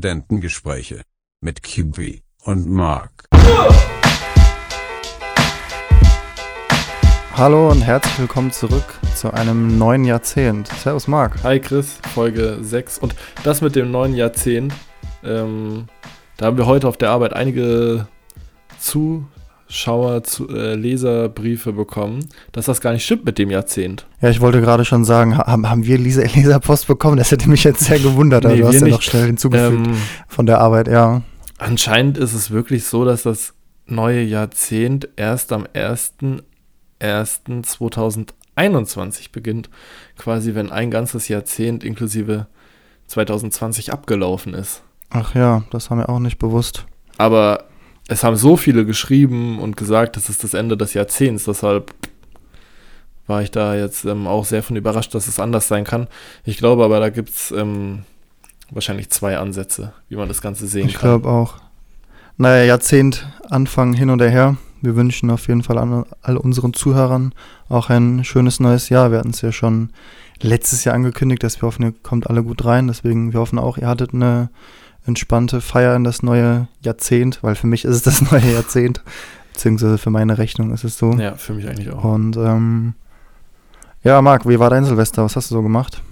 Studentengespräche mit Kiwi und Mark. Hallo und herzlich willkommen zurück zu einem neuen Jahrzehnt. Servus Marc. Hi Chris, Folge 6. Und das mit dem neuen Jahrzehnt, ähm, da haben wir heute auf der Arbeit einige Zuschauer, zu, äh, Leserbriefe bekommen, dass das gar nicht stimmt mit dem Jahrzehnt. Ja, ich wollte gerade schon sagen, haben, haben wir Leser, Leserpost bekommen? Das hätte mich jetzt sehr gewundert. Nee, du hast ja nicht. noch schnell hinzugefügt Ähm, von der Arbeit, ja. anscheinend ist es wirklich so, dass das neue Jahrzehnt erst am 1.1.2021 beginnt. Quasi, wenn ein ganzes Jahrzehnt inklusive 2020 abgelaufen ist. Ach ja, das haben wir auch nicht bewusst. Aber es haben so viele geschrieben und gesagt, das ist das Ende des Jahrzehnts. Deshalb war ich da jetzt ähm, auch sehr von überrascht, dass es anders sein kann. Ich glaube aber, da gibt es ähm, wahrscheinlich zwei Ansätze, wie man das Ganze sehen Ich kann. glaube auch. Naja, Jahrzehnt, Anfang hin und her. Wir wünschen auf jeden Fall an all unseren Zuhörern auch ein schönes neues Jahr. Wir hatten es ja schon letztes Jahr angekündigt, dass wir hoffen, ihr kommt alle gut rein. Deswegen, wir hoffen auch, ihr hattet eine entspannte Feier in das neue Jahrzehnt, weil für mich ist es das neue Jahrzehnt, beziehungsweise für meine Rechnung ist es so. Ja, für mich eigentlich auch. Und ähm, ja, Marc, wie war dein Silvester? Was hast du so gemacht?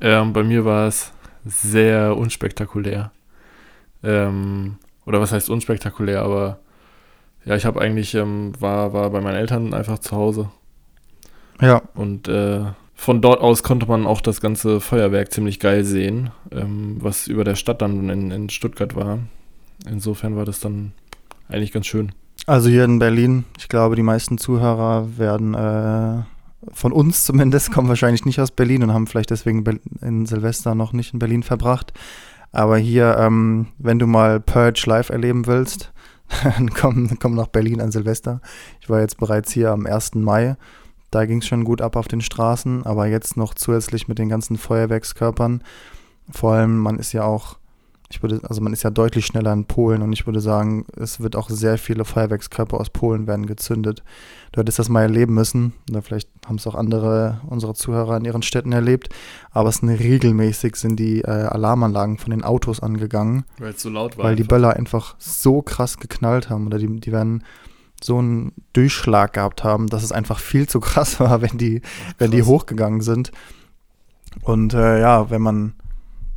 Ähm, bei mir war es sehr unspektakulär. Ähm, oder was heißt unspektakulär, aber ja, ich habe eigentlich, ähm, war, war bei meinen Eltern einfach zu Hause. Ja, Und äh, von dort aus konnte man auch das ganze Feuerwerk ziemlich geil sehen, ähm, was über der Stadt dann in, in Stuttgart war. Insofern war das dann eigentlich ganz schön. Also hier in Berlin, ich glaube, die meisten Zuhörer werden äh, von uns zumindest, kommen wahrscheinlich nicht aus Berlin und haben vielleicht deswegen in Silvester noch nicht in Berlin verbracht. Aber hier, ähm, wenn du mal Purge live erleben willst, dann komm, komm nach Berlin an Silvester. Ich war jetzt bereits hier am 1. Mai. Da ging es schon gut ab auf den Straßen, aber jetzt noch zusätzlich mit den ganzen Feuerwerkskörpern. Vor allem, man ist ja auch, ich würde, also man ist ja deutlich schneller in Polen und ich würde sagen, es wird auch sehr viele Feuerwerkskörper aus Polen werden gezündet. Du hättest das mal erleben müssen, oder vielleicht haben es auch andere unserer Zuhörer in ihren Städten erlebt, aber es sind regelmäßig sind die äh, Alarmanlagen von den Autos angegangen, Weil es so laut war. weil die einfach. Böller einfach so krass geknallt haben oder die, die werden so einen Durchschlag gehabt haben, dass es einfach viel zu krass war, wenn die, wenn die krass. hochgegangen sind. Und äh, ja, wenn man,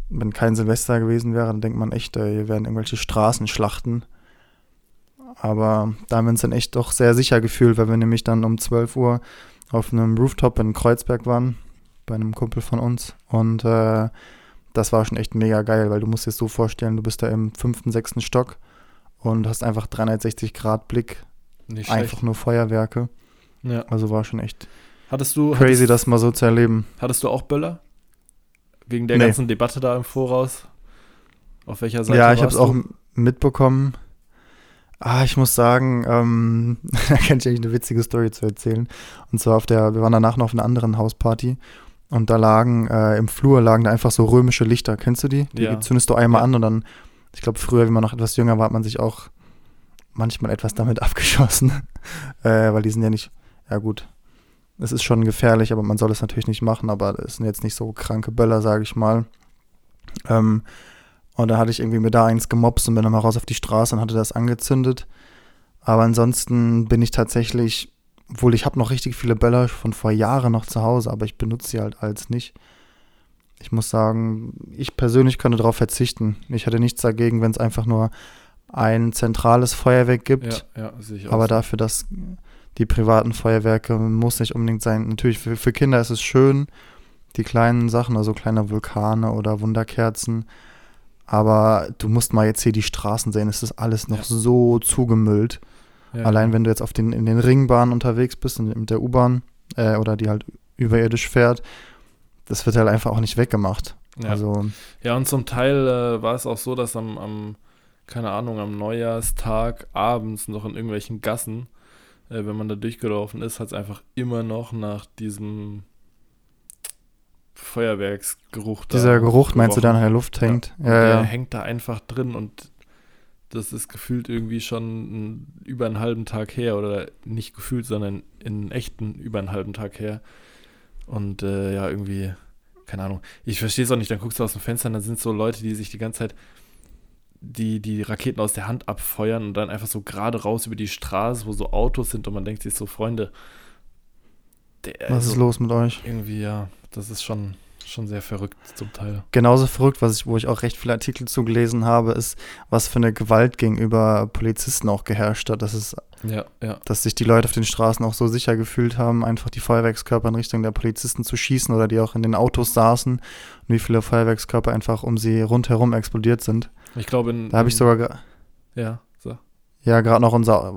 wenn kein Silvester gewesen wäre, dann denkt man echt, äh, hier wären irgendwelche Straßenschlachten. Aber da haben wir uns dann echt doch sehr sicher gefühlt, weil wir nämlich dann um 12 Uhr auf einem Rooftop in Kreuzberg waren, bei einem Kumpel von uns. Und äh, das war schon echt mega geil, weil du musst dir so vorstellen, du bist da im fünften, sechsten Stock und hast einfach 360 Grad Blick, Nicht einfach schlecht. nur Feuerwerke. Ja. Also war schon echt Hattest du, crazy, hattest, das mal so zu erleben. hattest du auch Böller? Wegen der Nee. ganzen Debatte da im Voraus? Auf welcher Seite Ja, ich habe es auch mitbekommen. Ah, ich muss sagen, ähm, da kann ich eigentlich eine witzige Story zu erzählen. Und zwar auf der, wir waren danach noch auf einer anderen Hausparty und da lagen, äh, im Flur lagen da einfach so römische Lichter. Kennst du die? Die Ja. zündest du einmal Ja. an und dann, ich glaube, früher, wie man noch etwas jünger war, hat man sich auch manchmal etwas damit abgeschossen. äh, weil die sind ja nicht, ja gut, es ist schon gefährlich, aber man soll es natürlich nicht machen, aber es sind jetzt nicht so kranke Böller, sage ich mal. Ähm, und da hatte ich irgendwie mir da eins gemobst und bin dann mal raus auf die Straße und hatte das angezündet. Aber ansonsten bin ich tatsächlich, obwohl ich habe noch richtig viele Böller von vor Jahren noch zu Hause, aber ich benutze sie halt als nicht. Ich muss sagen, ich persönlich könnte darauf verzichten. Ich hätte nichts dagegen, wenn es einfach nur ein zentrales Feuerwerk gibt. Ja, ja. Aber so. dafür, dass die privaten Feuerwerke muss nicht unbedingt sein. Natürlich, für, für Kinder ist es schön, die kleinen Sachen, also kleine Vulkane oder Wunderkerzen. Aber du musst mal jetzt hier die Straßen sehen, es ist alles noch Ja. so zugemüllt. Allein wenn du jetzt auf den, in den Ringbahnen unterwegs bist, in- mit der U-Bahn äh, oder die halt überirdisch fährt, das wird halt einfach auch nicht weggemacht. ja. Also, Ja, und zum Teil äh, war es auch so, dass am, am, keine Ahnung, am Neujahrstag abends noch in irgendwelchen Gassen, äh, wenn man da durchgelaufen ist, hat es einfach immer noch nach diesem Feuerwerksgeruch da dieser Geruch, meinst du, der an der Luft hängt? Und Ja, der ja. hängt da einfach drin und das ist gefühlt irgendwie schon über einen halben Tag her oder nicht gefühlt, sondern in echten über einen halben Tag her. Und äh, ja, irgendwie, keine Ahnung. Ich verstehe es auch nicht, dann guckst du aus dem Fenster und dann sind so Leute, die sich die ganze Zeit die, die Raketen aus der Hand abfeuern und dann einfach so gerade raus über die Straße, wo so Autos sind und man denkt sich so, Freunde, der, Was ist also los mit euch? Irgendwie, ja, das ist schon, schon sehr verrückt zum Teil. Genauso verrückt, was ich, wo ich auch recht viele Artikel zugelesen habe, ist, was für eine Gewalt gegenüber Polizisten auch geherrscht hat. Das ist Ja, ja. dass sich die Leute auf den Straßen auch so sicher gefühlt haben, einfach die Feuerwerkskörper in Richtung der Polizisten zu schießen oder die auch in den Autos saßen und wie viele Feuerwerkskörper einfach um sie rundherum explodiert sind. Ich glaube, in. Da habe ich sogar, Ja, so. ja, gerade noch unser,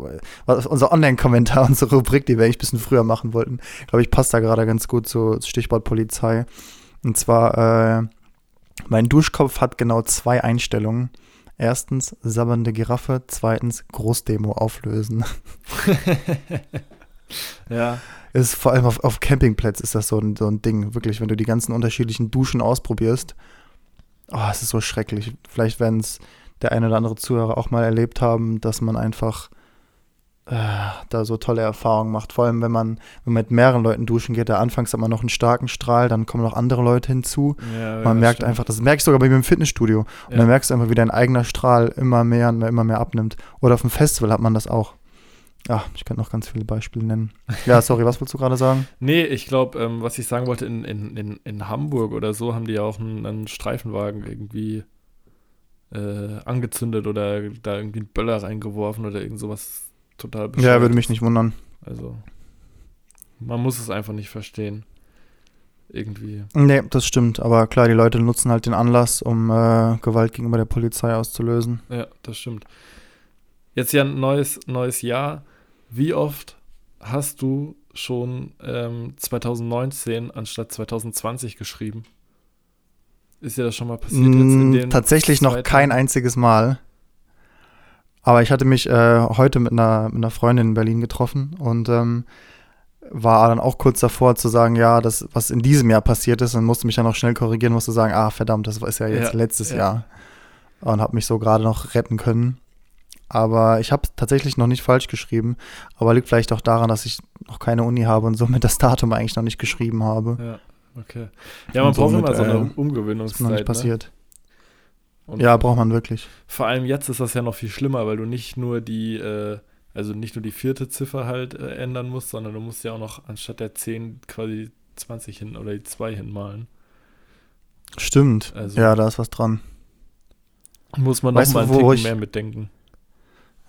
unser Online-Kommentar, unsere Rubrik, die wir eigentlich ein bisschen früher machen wollten, glaube ich, passt da gerade ganz gut zu Stichwort Polizei. Und zwar, äh, mein Duschkopf hat genau zwei Einstellungen. Erstens, sabbernde Giraffe. Zweitens, Großdemo auflösen. ja, ist vor allem auf, auf Campingplätzen ist das so ein, so ein Ding, wirklich, wenn du die ganzen unterschiedlichen Duschen ausprobierst. Oh, es ist so schrecklich. Vielleicht werden es der eine oder andere Zuhörer auch mal erlebt haben, dass man einfach äh, da so tolle Erfahrungen macht. Vor allem, wenn man, wenn man mit mehreren Leuten duschen geht, da anfangs hat man noch einen starken Strahl, dann kommen noch andere Leute hinzu. ja Man ja, merkt stimmt. einfach, das merke ich sogar bei mir im Fitnessstudio. Und Ja. dann merkst du einfach, wie dein eigener Strahl immer mehr und immer mehr abnimmt. Oder auf dem Festival hat man das auch. Ach, ich könnte noch ganz viele Beispiele nennen. Ja, sorry, was wolltest du gerade sagen? Nee, ich glaube, ähm, was ich sagen wollte, in, in, in, in Hamburg oder so haben die ja auch einen, einen Streifenwagen irgendwie äh, angezündet oder da irgendwie einen Böller reingeworfen oder irgend sowas total Ja, würde mich nicht wundern. Also, man muss es einfach nicht verstehen. Irgendwie. Nee, das stimmt. Aber klar, die Leute nutzen halt den Anlass, um äh, Gewalt gegenüber der Polizei auszulösen. Ja, das stimmt. Jetzt ja ein neues, neues Jahr. Wie oft hast du schon ähm, 2019 anstatt 2020 geschrieben? Ist dir das schon mal passiert jetzt in Mm, den Tatsächlich noch kein einziges Mal. Aber ich hatte mich äh, heute mit einer, mit einer Freundin in Berlin getroffen und ähm, war dann auch kurz davor zu sagen, ja, das, was in diesem Jahr passiert ist, und musste mich dann auch schnell korrigieren, musste sagen, ah, verdammt, das ist ja jetzt Ja, letztes ja. Jahr. Und habe mich so gerade noch retten können. Aber ich habe tatsächlich noch nicht falsch geschrieben, aber liegt vielleicht auch daran, dass ich noch keine Uni habe und somit das Datum eigentlich noch nicht geschrieben habe. Ja, okay. Ja, man braucht immer so eine äh, um Das ist noch Umgewöhnungszeit. nicht Ne? passiert. Und Ja, braucht man wirklich. Vor allem jetzt ist das ja noch viel schlimmer, weil du nicht nur die, äh, also nicht nur die vierte Ziffer halt äh, ändern musst, sondern du musst ja auch noch anstatt der 10 quasi 20 hin oder die 2 hinmalen. Stimmt. Also- ja, da ist was dran. Muss man noch Weißt du, mal einen wo Ticken mehr mitdenken.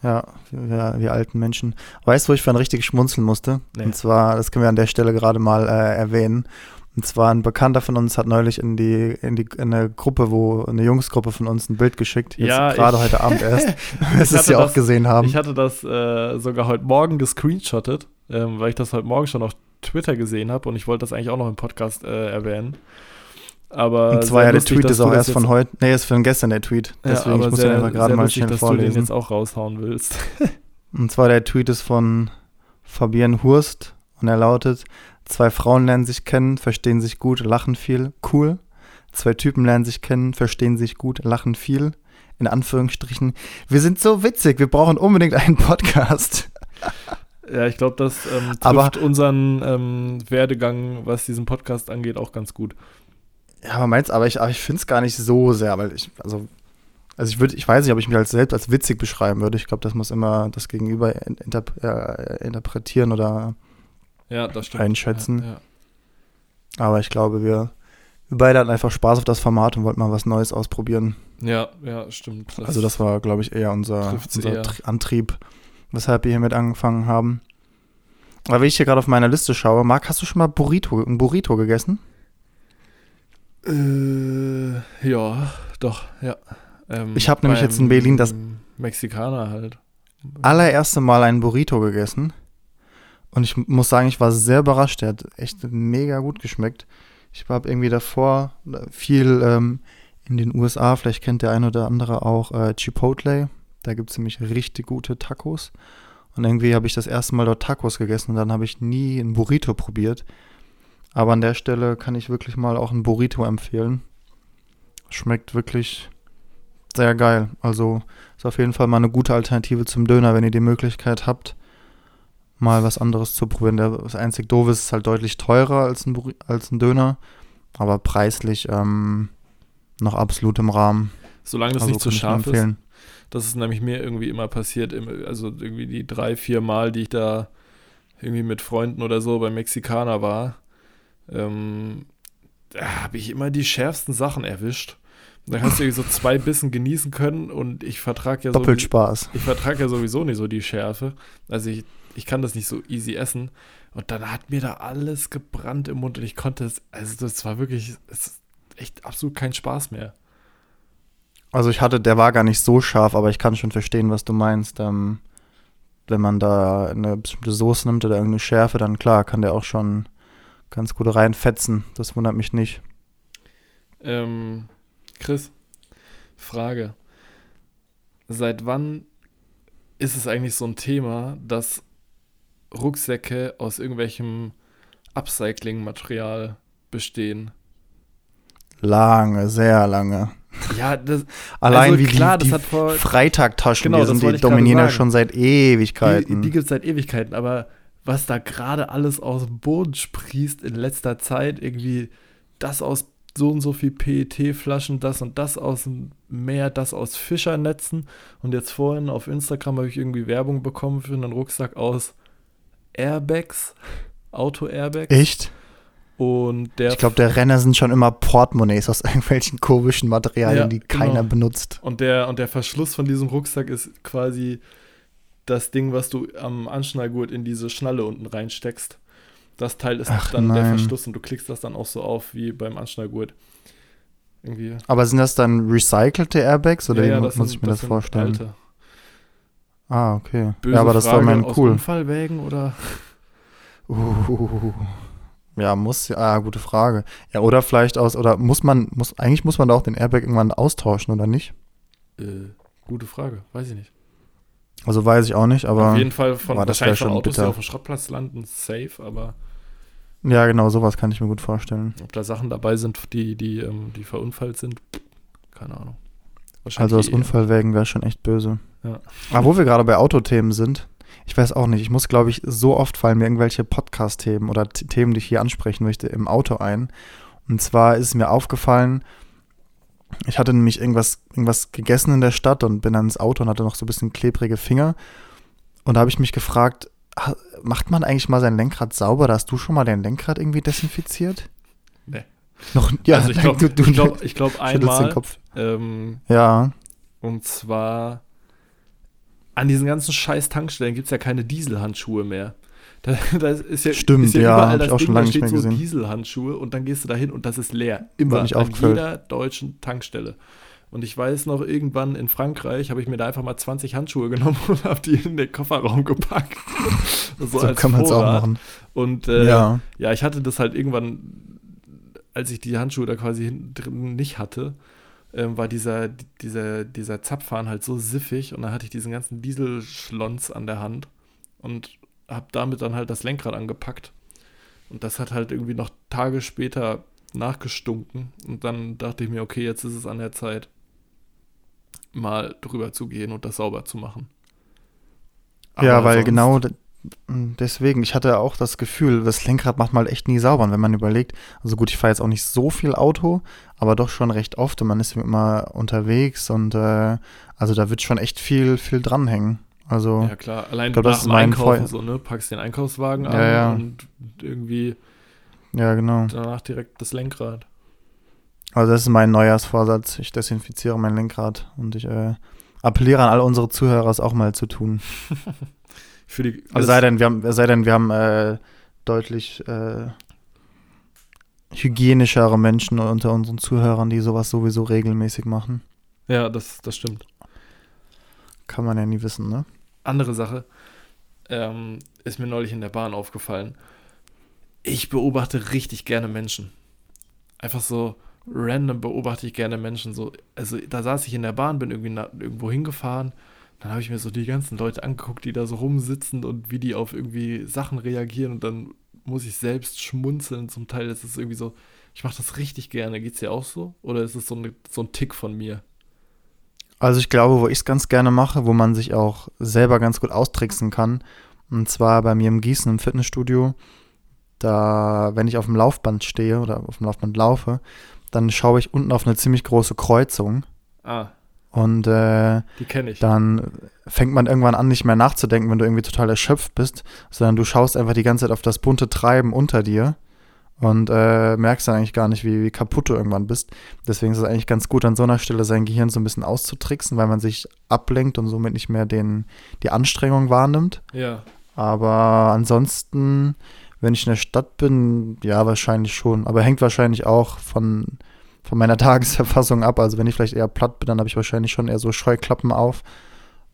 Ja, wir, wir alten Menschen. Weißt du, wo ich vorhin richtig schmunzeln musste? Nee. Und zwar, das können wir an der Stelle gerade mal äh, erwähnen. Und zwar ein Bekannter von uns hat neulich in die, in die in eine Gruppe, wo eine Jungsgruppe von uns ein Bild geschickt. Jetzt Ja, gerade heute Abend erst. Wir es ja auch gesehen haben. Ich hatte das äh, sogar heute Morgen gescreenshottet, ähm, weil ich das heute Morgen schon auf Twitter gesehen habe und ich wollte das eigentlich auch noch im Podcast äh, erwähnen. Aber Und zwar sehr ja, der lustig, Tweet dass ist auch erst von heute. Nee, ist von gestern der Tweet. Ja, Deswegen, aber ich muss sehr, den einfach gerade mal lustig, schnell dass du den vorlesen. jetzt auch raushauen willst. Und zwar der Tweet ist von Fabian Hurst und er lautet: Zwei Frauen lernen sich kennen, verstehen sich gut, lachen viel, cool. Zwei Typen lernen sich kennen, verstehen sich gut, lachen viel. In Anführungsstrichen, wir sind so witzig, wir brauchen unbedingt einen Podcast. Ja, ich glaube, das ähm, trifft Aber- unseren ähm, Werdegang, was diesen Podcast angeht, auch ganz gut. Ja, aber meinst, aber ich, aber ich finde es gar nicht so sehr, weil ich, also, also ich würde, ich weiß nicht, ob ich mich als selbst als witzig beschreiben würde. Ich glaube, das muss immer das Gegenüber in- interp äh, interpretieren oder Ja, das. Einschätzen. Ja, ja. Aber ich glaube, wir, wir beide hatten einfach Spaß auf das Format und wollten mal was Neues ausprobieren. Ja, ja, stimmt. also das war, glaube ich, eher unser, unser eher. Tri- Antrieb, weshalb wir hiermit angefangen haben. Aber wenn ich hier gerade auf meiner Liste schaue, Marc, hast du schon mal Burrito, ein Burrito gegessen? Äh, ja, doch, ja. Ähm, Ich hab nämlich jetzt in Berlin das- Mexikaner halt. Allererste Mal ein Burrito gegessen. Und ich muss sagen, ich war sehr überrascht. Der hat echt mega gut geschmeckt. Ich habe irgendwie davor viel ähm, in den USA, vielleicht kennt der eine oder andere auch äh, Chipotle. Da gibt es nämlich richtig gute Tacos. Und irgendwie habe ich das erste Mal dort Tacos gegessen und dann habe ich nie ein Burrito probiert. Aber an der Stelle kann ich wirklich mal auch ein Burrito empfehlen. Schmeckt wirklich sehr geil. Also ist auf jeden Fall mal eine gute Alternative zum Döner, wenn ihr die Möglichkeit habt, mal was anderes zu probieren. Das einzig Doofe ist, ist halt deutlich teurer als ein, Burri- als ein Döner, aber preislich ähm, noch absolut im Rahmen. Solange das Also nicht zu nur scharf ist. Das ist nämlich mir irgendwie immer passiert. Also irgendwie die drei, vier Mal, die ich da irgendwie mit Freunden oder so beim Mexikaner war, ähm, da habe ich immer die schärfsten Sachen erwischt. Dann hast du so zwei Bissen genießen können und ich vertrage ja so. Doppelt Spaß. Ich vertrage ja sowieso nicht so die Schärfe. Also ich, ich kann das nicht so easy essen. Und dann hat mir da alles gebrannt im Mund und ich konnte es, also das war wirklich, es ist echt absolut kein Spaß mehr. Also ich hatte, der war gar nicht so scharf, aber ich kann schon verstehen, was du meinst. Ähm, wenn man da eine bestimmte Soße nimmt oder irgendeine Schärfe, dann klar, kann der auch schon ganz gut reinfetzen. Das wundert mich nicht. Ähm, Chris, Frage. Seit wann ist es eigentlich so ein Thema, dass Rucksäcke aus irgendwelchem Upcycling-Material bestehen? Lange, sehr lange. Ja, das, Allein also wie klar, die, das die hat vor Freitagtaschen, Genau, die, sind, die dominieren ja schon seit Die, Ewigkeiten. die gibt es seit Ewigkeiten, aber was da gerade alles aus dem Boden sprießt in letzter Zeit, irgendwie das aus so und so viel PET-Flaschen, das und das aus dem Meer, das aus Fischernetzen. Und jetzt vorhin auf Instagram habe ich irgendwie Werbung bekommen für einen Rucksack aus Airbags, Auto-Airbags. Echt? Und der Ich glaube, der Renner sind schon immer Portemonnaies aus irgendwelchen komischen Materialien, Ja, die genau. keiner benutzt. Und der, und der Verschluss von diesem Rucksack ist quasi das Ding, was du am Anschnallgurt in diese Schnalle unten reinsteckst. Das Teil ist Ach, dann der nein. Verschluss und du klickst das dann auch so auf wie beim Anschnallgurt. Irgendwie. Aber sind das dann recycelte Airbags oder Ja, ja, das muss sind- ich mir das, sind vorstellen? Alte. Ah, okay. Böse ja, aber das war mein cool. Unfallwägen oder? Uh, ja, muss ja, ah, gute Frage. Ja, oder vielleicht aus, oder muss man, muss, eigentlich muss man da auch den Airbag irgendwann austauschen, oder nicht? Äh, gute Frage, weiß ich nicht. Also weiß ich auch nicht, aber Auf jeden Fall von, aber das wahrscheinlich von schon Autos, die bitter. auf dem Schrottplatz landen, safe, aber ja, genau, sowas kann ich mir gut vorstellen. ob da Sachen dabei sind, die, die, ähm, die verunfallt sind, keine Ahnung. Also aus eher. Unfallwägen wäre schon echt böse. Ja. Aber wo wir gerade bei Autothemen sind, ich weiß auch nicht, ich muss, glaube ich, so oft fallen mir irgendwelche Podcast-Themen oder Themen, die ich hier ansprechen möchte, im Auto ein. Und zwar ist mir aufgefallen, ich hatte nämlich irgendwas, irgendwas gegessen in der Stadt und bin dann ins Auto und hatte noch so ein bisschen klebrige Finger. Und da habe ich mich gefragt, macht man eigentlich mal sein Lenkrad sauber? Da hast du schon mal dein Lenkrad irgendwie desinfiziert? Nee. Noch, ja, also ich glaube, ich glaub, ich glaub einmal, Kopf. ähm, Ja, und zwar an diesen ganzen scheiß Tankstellen gibt es ja keine Dieselhandschuhe mehr. Da, da ist ja, Stimmt, ist ja, ja, überall das ich auch Ding, schon da lange steht nicht mehr so gesehen. Dieselhandschuhe und dann gehst du da hin und das ist leer. Immer nicht an jeder deutschen Tankstelle. Und ich weiß noch, irgendwann in Frankreich habe ich mir da einfach mal 20 Handschuhe genommen und habe die in den Kofferraum gepackt. so so kann man es auch machen. Und äh, ja. ja, ich hatte das halt irgendwann, als ich die Handschuhe da quasi hinten drin nicht hatte, ähm, war dieser, dieser, dieser Zapfhahn halt so siffig und dann hatte ich diesen ganzen Dieselschlons an der Hand und habe damit dann halt das Lenkrad angepackt. Und das hat halt irgendwie noch Tage später nachgestunken. Und dann dachte ich mir, okay, jetzt ist es an der Zeit, mal drüber zu gehen und das sauber zu machen. Ja, Aber weil sonst- genau d- m, deswegen, ich hatte auch das Gefühl, das Lenkrad macht halt echt nie sauber. Und wenn man überlegt, also gut, ich fahre jetzt auch nicht so viel Auto, aber doch schon recht oft und man ist immer unterwegs und äh, also da wird schon echt viel, viel dranhängen. Also, Ja, klar. Allein glaub, das nach ist dem mein Einkaufen Feu- so, ne? Packst den Einkaufswagen Ja, an ja. und irgendwie ja, genau. danach direkt das Lenkrad. Also das ist mein Neujahrsvorsatz. Ich desinfiziere mein Lenkrad und ich äh, appelliere an all unsere Zuhörer, es auch mal zu tun. Für die Es sei denn, wir haben, sei denn, wir haben äh, deutlich äh, hygienischere Menschen unter unseren Zuhörern, die sowas sowieso regelmäßig machen. Ja, das, das stimmt. Kann man ja nie wissen, ne? Andere Sache ähm, ist mir neulich in der Bahn aufgefallen. Ich beobachte richtig gerne Menschen. Einfach so random beobachte ich gerne Menschen. So, also da saß ich in der Bahn, bin irgendwie na, irgendwo hingefahren. Dann habe ich mir so die ganzen Leute angeguckt, die da so rumsitzen und wie die auf irgendwie Sachen reagieren. Und dann muss ich selbst schmunzeln. Zum Teil ist es irgendwie so, ich mache das richtig gerne. Geht's dir auch so? Oder ist es so, eine, so ein Tick von mir? Also ich glaube, wo ich es ganz gerne mache, wo man sich auch selber ganz gut austricksen kann, und zwar bei mir im Gießen im Fitnessstudio, da, wenn ich auf dem Laufband stehe oder auf dem Laufband laufe, dann schaue ich unten auf eine ziemlich große Kreuzung. Ah, Und äh, die kenne ich. dann fängt man irgendwann an, nicht mehr nachzudenken, wenn du irgendwie total erschöpft bist, sondern du schaust einfach die ganze Zeit auf das bunte Treiben unter dir und äh, merkst dann eigentlich gar nicht, wie, wie kaputt du irgendwann bist. Deswegen ist es eigentlich ganz gut, an so einer Stelle sein Gehirn so ein bisschen auszutricksen, weil man sich ablenkt und somit nicht mehr den, die Anstrengung wahrnimmt. Ja. Aber ansonsten, wenn ich in der Stadt bin, ja, wahrscheinlich schon. Aber hängt wahrscheinlich auch von, von meiner Tagesverfassung ab. Also wenn ich vielleicht eher platt bin, dann habe ich wahrscheinlich schon eher so Scheuklappen auf.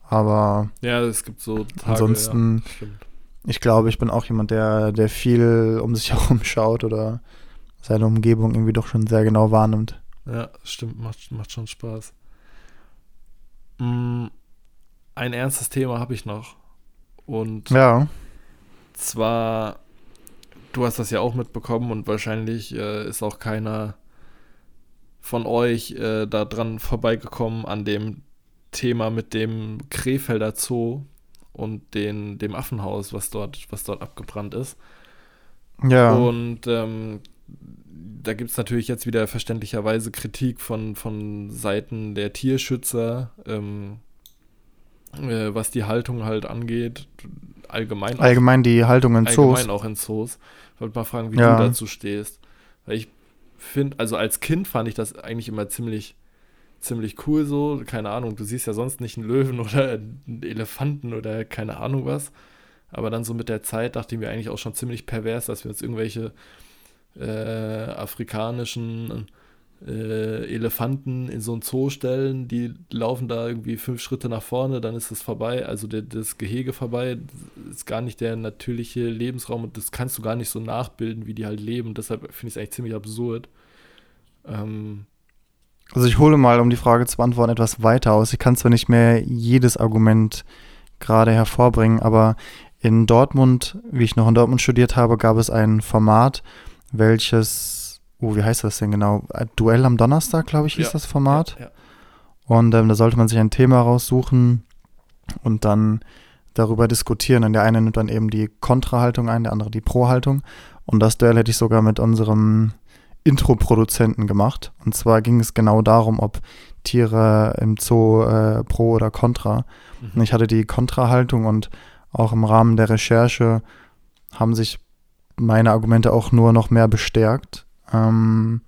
Aber Ja, es gibt so Tage. Ansonsten- ja, stimmt. Ich glaube, ich bin auch jemand, der, der viel um sich herum schaut oder seine Umgebung irgendwie doch schon sehr genau wahrnimmt. Ja, stimmt, macht, macht schon Spaß. Mm, ein ernstes Thema habe ich noch. Und Ja, zwar, du hast das ja auch mitbekommen und wahrscheinlich äh, ist auch keiner von euch äh, da dran vorbeigekommen an dem Thema mit dem Krefelder Zoo und den, dem Affenhaus, was dort, was dort abgebrannt ist. ja. Und ähm, da gibt es natürlich jetzt wieder verständlicherweise Kritik von, von Seiten der Tierschützer, ähm, äh, was die Haltung halt angeht, allgemein auch, Allgemein die Haltung in Zoos. allgemein auch in Zoos. Ich wollte mal fragen, wie Ja. du dazu stehst. Weil ich finde, also als Kind fand ich das eigentlich immer ziemlich, ziemlich cool so. Keine Ahnung, du siehst ja sonst nicht einen Löwen oder einen Elefanten oder keine Ahnung was. Aber dann so mit der Zeit dachte ich mir eigentlich auch schon ziemlich pervers, dass wir uns irgendwelche äh, afrikanischen äh, Elefanten in so ein Zoo stellen, die laufen da irgendwie fünf Schritte nach vorne, dann ist es vorbei, also der, das Gehege vorbei, ist gar nicht der natürliche Lebensraum und das kannst du gar nicht so nachbilden, wie die halt leben. Deshalb finde ich es eigentlich ziemlich absurd. Ähm, Also ich hole mal, um die Frage zu beantworten, etwas weiter aus. Ich kann zwar nicht mehr jedes Argument gerade hervorbringen, aber in Dortmund, wie ich noch in Dortmund studiert habe, gab es ein Format, welches, oh, wie heißt das denn genau? Äh, Duell am Donnerstag, glaube ich, hieß Ja, das Format. Ja, ja. Und ähm, da sollte man sich ein Thema raussuchen und dann darüber diskutieren. Und der eine nimmt dann eben die Kontrahaltung ein, der andere die Pro-Haltung. Und das Duell hätte ich sogar mit unserem Intro-Produzenten gemacht. Und zwar ging es genau darum, ob Tiere im Zoo äh, pro oder contra. Und Mhm. ich hatte die Kontrahaltung und auch im Rahmen der Recherche haben sich meine Argumente auch nur noch mehr bestärkt, ähm,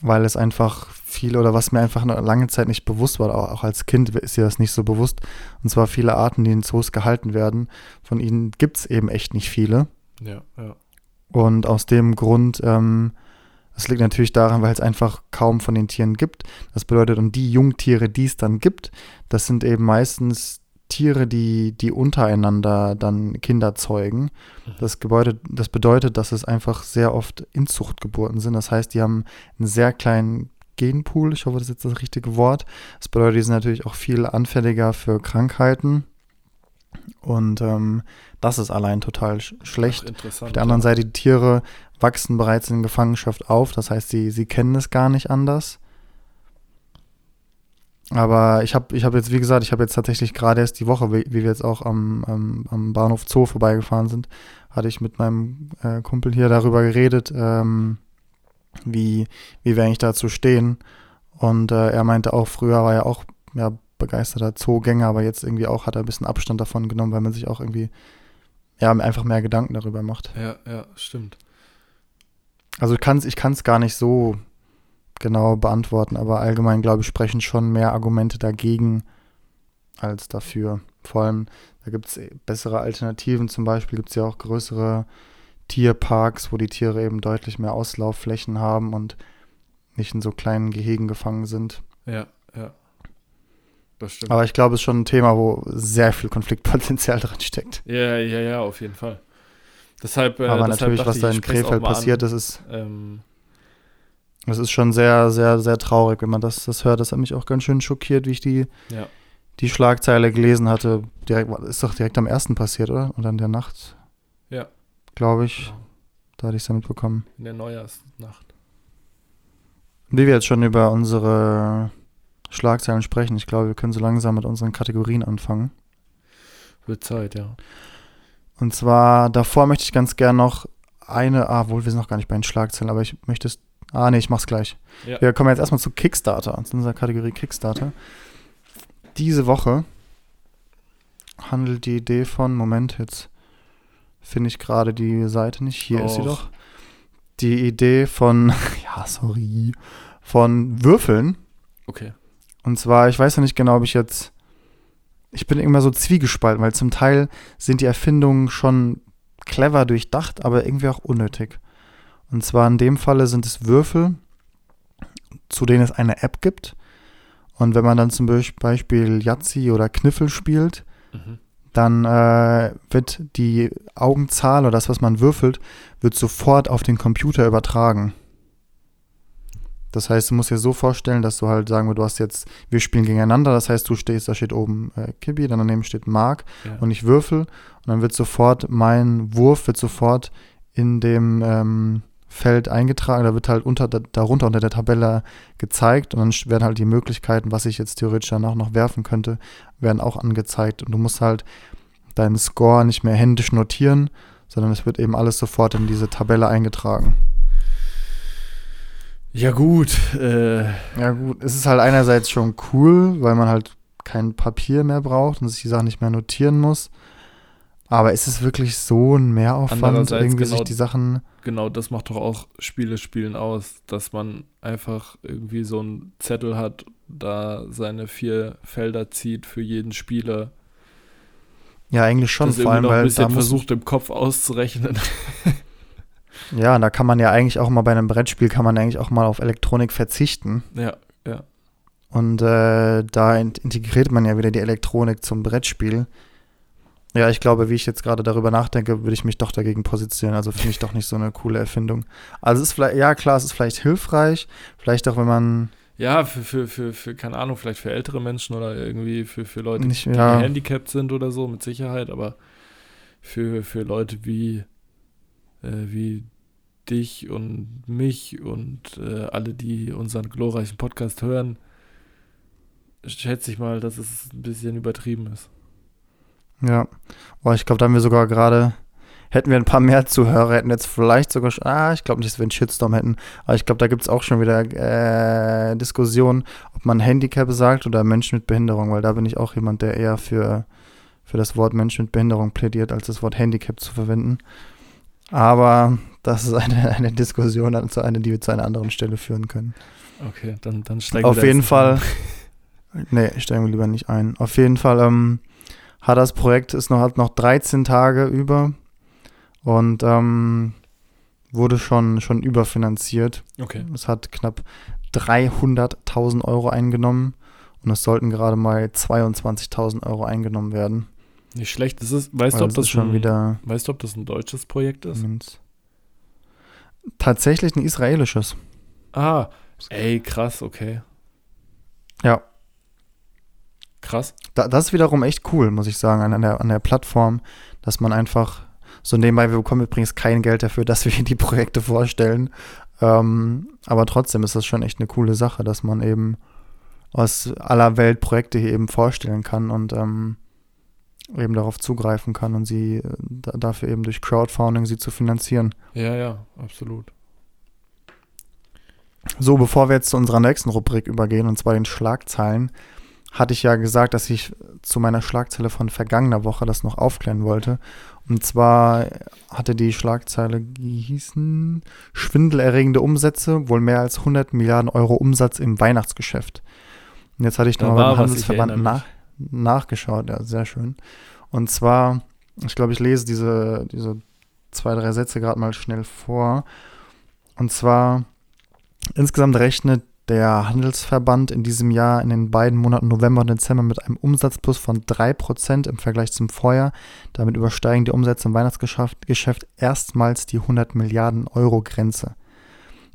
weil es einfach viel oder was mir einfach eine lange Zeit nicht bewusst war, auch, auch als Kind ist dir das nicht so bewusst. Und zwar viele Arten, die in Zoos gehalten werden, von ihnen gibt es eben echt nicht viele. ja, ja. Und aus dem Grund, ähm, das liegt natürlich daran, weil es einfach kaum von den Tieren gibt. Das bedeutet, und die Jungtiere, die es dann gibt, das sind eben meistens Tiere, die, die untereinander dann Kinder zeugen. Das, Gebäude, das bedeutet, dass es einfach sehr oft Inzuchtgeburten sind. Das heißt, die haben einen sehr kleinen Genpool. Ich hoffe, das ist jetzt das richtige Wort. Das bedeutet, die sind natürlich auch viel anfälliger für Krankheiten. Und ähm, das ist allein total sch schlecht. Auf der anderen. Seite, die Tiere wachsen bereits in Gefangenschaft auf, das heißt, sie, sie kennen es gar nicht anders. Aber ich habe ich hab jetzt, wie gesagt, ich habe jetzt tatsächlich gerade erst die Woche, wie, wie wir jetzt auch am, am, am Bahnhof Zoo vorbeigefahren sind, hatte ich mit meinem äh, Kumpel hier darüber geredet, ähm, wie, wie wir eigentlich dazu stehen. Und äh, er meinte auch, früher war er auch ja, begeisterter Zoogänger, aber jetzt irgendwie auch hat er ein bisschen Abstand davon genommen, weil man sich auch irgendwie ja, einfach mehr Gedanken darüber macht. Ja, ja, stimmt. Also kann's, ich kann es gar nicht so genau beantworten, aber allgemein, glaube ich, sprechen schon mehr Argumente dagegen als dafür. Vor allem, da gibt es bessere Alternativen. Zum Beispiel gibt es ja auch größere Tierparks, wo die Tiere eben deutlich mehr Auslaufflächen haben und nicht in so kleinen Gehegen gefangen sind. Ja, ja. Das stimmt. Aber ich glaube, es ist schon ein Thema, wo sehr viel Konfliktpotenzial drin steckt. ja, ja, ja, auf jeden Fall. Deshalb, äh, Aber deshalb natürlich, was da in Krefeld passiert ist, ist Ähm, Es ist schon sehr, sehr, sehr traurig, wenn man das, das hört. Das hat mich auch ganz schön schockiert, wie ich die, Ja. die Schlagzeile gelesen hatte. Direkt, ist doch direkt am ersten passiert, oder? Und an der Nacht, Ja. glaube ich. Genau. Da hatte ich es ja mitbekommen. In der Neujahrsnacht. Wie wir jetzt schon über unsere Schlagzeilen sprechen, ich glaube, wir können so langsam mit unseren Kategorien anfangen. Wird Zeit, ja. Und zwar, davor möchte ich ganz gern noch eine, ah, wohl, wir sind noch gar nicht bei den Schlagzeilen, aber ich möchte es Ah, nee, ich mach's gleich. Ja. Wir kommen jetzt erstmal zu Kickstarter, zu unserer Kategorie Kickstarter. Diese Woche handelt die Idee von, Moment, jetzt finde ich gerade die Seite nicht. Hier ist sie Och. doch. Die Idee von, ja, sorry, von Würfeln. Okay. Und zwar, ich weiß ja nicht genau, ob ich jetzt. Ich bin immer so zwiegespalten, weil zum Teil sind die Erfindungen schon clever durchdacht, aber irgendwie auch unnötig. Und zwar in dem Falle sind es Würfel, zu denen es eine App gibt. Und wenn man dann zum Beispi- Beispiel Yahtzee oder Kniffel spielt, Mhm. dann äh, wird die Augenzahl oder das, was man würfelt, wird sofort auf den Computer übertragen. Das heißt, du musst dir so vorstellen, dass du halt sagen wir, du hast jetzt, wir spielen gegeneinander, das heißt, du stehst, da steht oben äh, Kibby, dann daneben steht Mark Ja. und ich würfel und dann wird sofort, mein Wurf wird sofort in dem ähm, Feld eingetragen, da wird halt unter, da- darunter unter der Tabelle gezeigt und dann werden halt die Möglichkeiten, was ich jetzt theoretisch danach noch werfen könnte, werden auch angezeigt und du musst halt deinen Score nicht mehr händisch notieren, sondern es wird eben alles sofort in diese Tabelle eingetragen. Ja, gut. Äh, Ja gut, es ist halt einerseits schon cool, weil man halt kein Papier mehr braucht und sich die Sachen nicht mehr notieren muss. Aber ist es wirklich so ein Mehraufwand, irgendwie genau- sich die Sachen. genau das macht doch auch Spiele spielen aus, dass man einfach irgendwie so einen Zettel hat, da seine vier Felder zieht für jeden Spieler. Ja, eigentlich schon, das vor allem, weil bisschen muss, versucht im Kopf auszurechnen. Ja, und da kann man ja eigentlich auch mal bei einem Brettspiel kann man eigentlich auch mal auf Elektronik verzichten. ja, ja. Und äh, da in- integriert man ja wieder die Elektronik zum Brettspiel. Ja, ich glaube, wie ich jetzt gerade darüber nachdenke, würde ich mich doch dagegen positionieren. Also finde ich doch nicht so eine coole Erfindung. Also es ist vielleicht, ja klar, es ist vielleicht hilfreich, vielleicht auch, wenn man Ja, für, für, für, für, keine Ahnung, vielleicht für ältere Menschen oder irgendwie für, für Leute, Nicht- die ja. handicapped sind oder so, mit Sicherheit, aber für, für Leute wie, äh, wie dich und mich und äh, alle, die unseren glorreichen Podcast hören, schätze ich mal, dass es ein bisschen übertrieben ist. Ja, oh, ich glaube, da haben wir sogar gerade, hätten wir ein paar mehr Zuhörer, hätten jetzt vielleicht sogar, ah, ich glaube nicht, dass wir einen Shitstorm hätten, aber ich glaube, da gibt es auch schon wieder äh, Diskussionen, ob man Handicap sagt oder Menschen mit Behinderung, weil da bin ich auch jemand, der eher für, für das Wort Mensch mit Behinderung plädiert, als das Wort Handicap zu verwenden. Aber das ist eine, eine Diskussion, also eine, die wir zu einer anderen Stelle führen können. Okay, dann, dann steigen Auf wir da jeden Fall. ein. Nee, steigen wir lieber nicht ein. Auf jeden Fall ähm, hat das Projekt ist noch, hat noch 13 Tage über und ähm, wurde schon, schon überfinanziert. Okay. Es hat knapp 300.000 Euro eingenommen und es sollten gerade mal 22.000 Euro eingenommen werden. Nicht schlecht. Das ist, weißt du, ob das ist schon ein, wieder weißt du, ob das ein deutsches Projekt ist? Moment. Tatsächlich ein israelisches. Ah, ey, krass, okay. Ja. Krass. Da, das ist wiederum echt cool, muss ich sagen, an, an, der, an der Plattform, dass man einfach so nebenbei, wir bekommen übrigens kein Geld dafür, dass wir die Projekte vorstellen. Ähm, aber trotzdem ist das schon echt eine coole Sache, dass man eben aus aller Welt Projekte hier eben vorstellen kann und ähm, eben darauf zugreifen kann und sie äh, da, dafür eben durch Crowdfunding sie zu finanzieren. Ja, ja, absolut. So, bevor wir jetzt zu unserer nächsten Rubrik übergehen, und zwar den Schlagzeilen, hatte ich ja gesagt, dass ich zu meiner Schlagzeile von vergangener Woche das noch aufklären wollte. Und zwar hatte die Schlagzeile gehießen Schwindelerregende Umsätze, wohl mehr als 100 Milliarden Euro Umsatz im Weihnachtsgeschäft. Und jetzt hatte ich Da nochmal war beim Handelsverband nach, nachgeschaut, ja, sehr schön. Und zwar, ich glaube, ich lese diese, diese zwei, drei Sätze gerade mal schnell vor. Und zwar, insgesamt rechnet der Handelsverband in diesem Jahr in den beiden Monaten November und Dezember mit einem Umsatzplus von 3% im Vergleich zum Vorjahr. Damit übersteigen die Umsätze im Weihnachtsgeschäft Geschäft erstmals die 100 Milliarden Euro Grenze.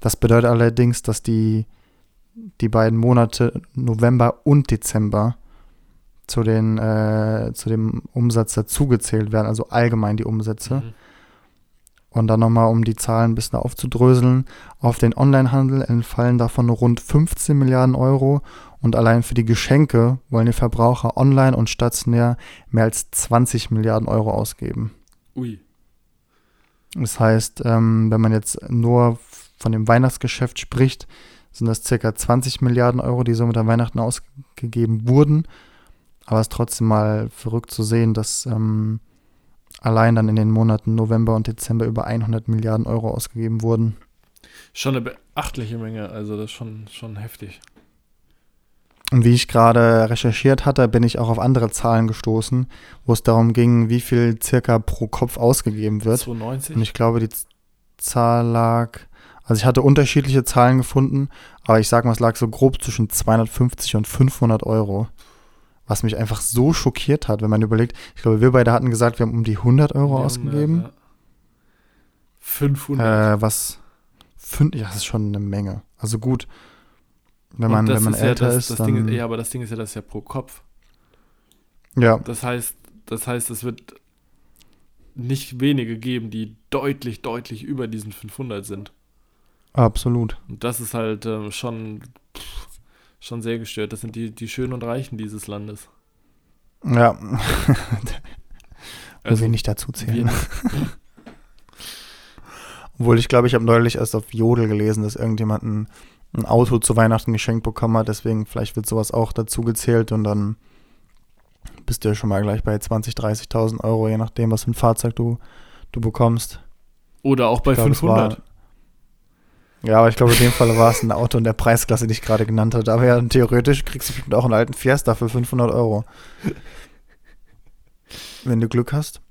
Das bedeutet allerdings, dass die, die beiden Monate November und Dezember zu, den, äh, zu dem Umsatz dazugezählt werden, also allgemein die Umsätze. Mhm. Und dann nochmal, um die Zahlen ein bisschen aufzudröseln, auf den Onlinehandel entfallen davon rund 15 Milliarden Euro und allein für die Geschenke wollen die Verbraucher online und stationär mehr als 20 Milliarden Euro ausgeben. Ui. Das heißt, ähm, wenn man jetzt nur von dem Weihnachtsgeschäft spricht, sind das circa 20 Milliarden Euro, die somit an Weihnachten ausgegeben wurden. Aber es ist trotzdem mal verrückt zu sehen, dass ähm, allein dann in den Monaten November und Dezember über 100 Milliarden Euro ausgegeben wurden. Schon eine beachtliche Menge, also das ist schon, schon heftig. Und wie ich gerade recherchiert hatte, bin ich auch auf andere Zahlen gestoßen, wo es darum ging, wie viel circa pro Kopf ausgegeben wird. 92? Und ich glaube, die Zahl lag, also ich hatte unterschiedliche Zahlen gefunden, aber ich sag mal, es lag so grob zwischen 250 und 500 Euro. Was mich einfach so schockiert hat, wenn man überlegt, ich glaube, wir beide hatten gesagt, wir haben um die 100 Euro Ja, ausgegeben. ja. 500. Äh, was, fün- ja, das ist schon eine Menge. Also gut, wenn man, wenn man ist ja älter das, ist, das dann, Ding ist, ja, aber das Ding ist ja, das ist ja pro Kopf. ja, Das heißt, das heißt, es wird nicht wenige geben, die deutlich, deutlich über diesen 500 sind. absolut. Und das ist halt ähm, schon, pff, schon sehr gestört. Das sind die, die Schönen und Reichen dieses Landes. Ja, wo Also, wir nicht dazu zählen. Obwohl ich glaube, ich habe neulich erst auf Jodel gelesen, dass irgendjemand ein, ein Auto zu Weihnachten geschenkt bekommen hat. Deswegen vielleicht wird sowas auch dazu gezählt und dann bist du ja schon mal gleich bei 20.000, 30.000 Euro, je nachdem, was für ein Fahrzeug du, du bekommst. Oder auch bei glaub, es 500. Ja, aber ich glaube, in dem Fall war es ein Auto in der Preisklasse, die ich gerade genannt habe. Aber ja, theoretisch kriegst du bestimmt auch einen alten Fiesta für 500 Euro. Wenn du Glück hast.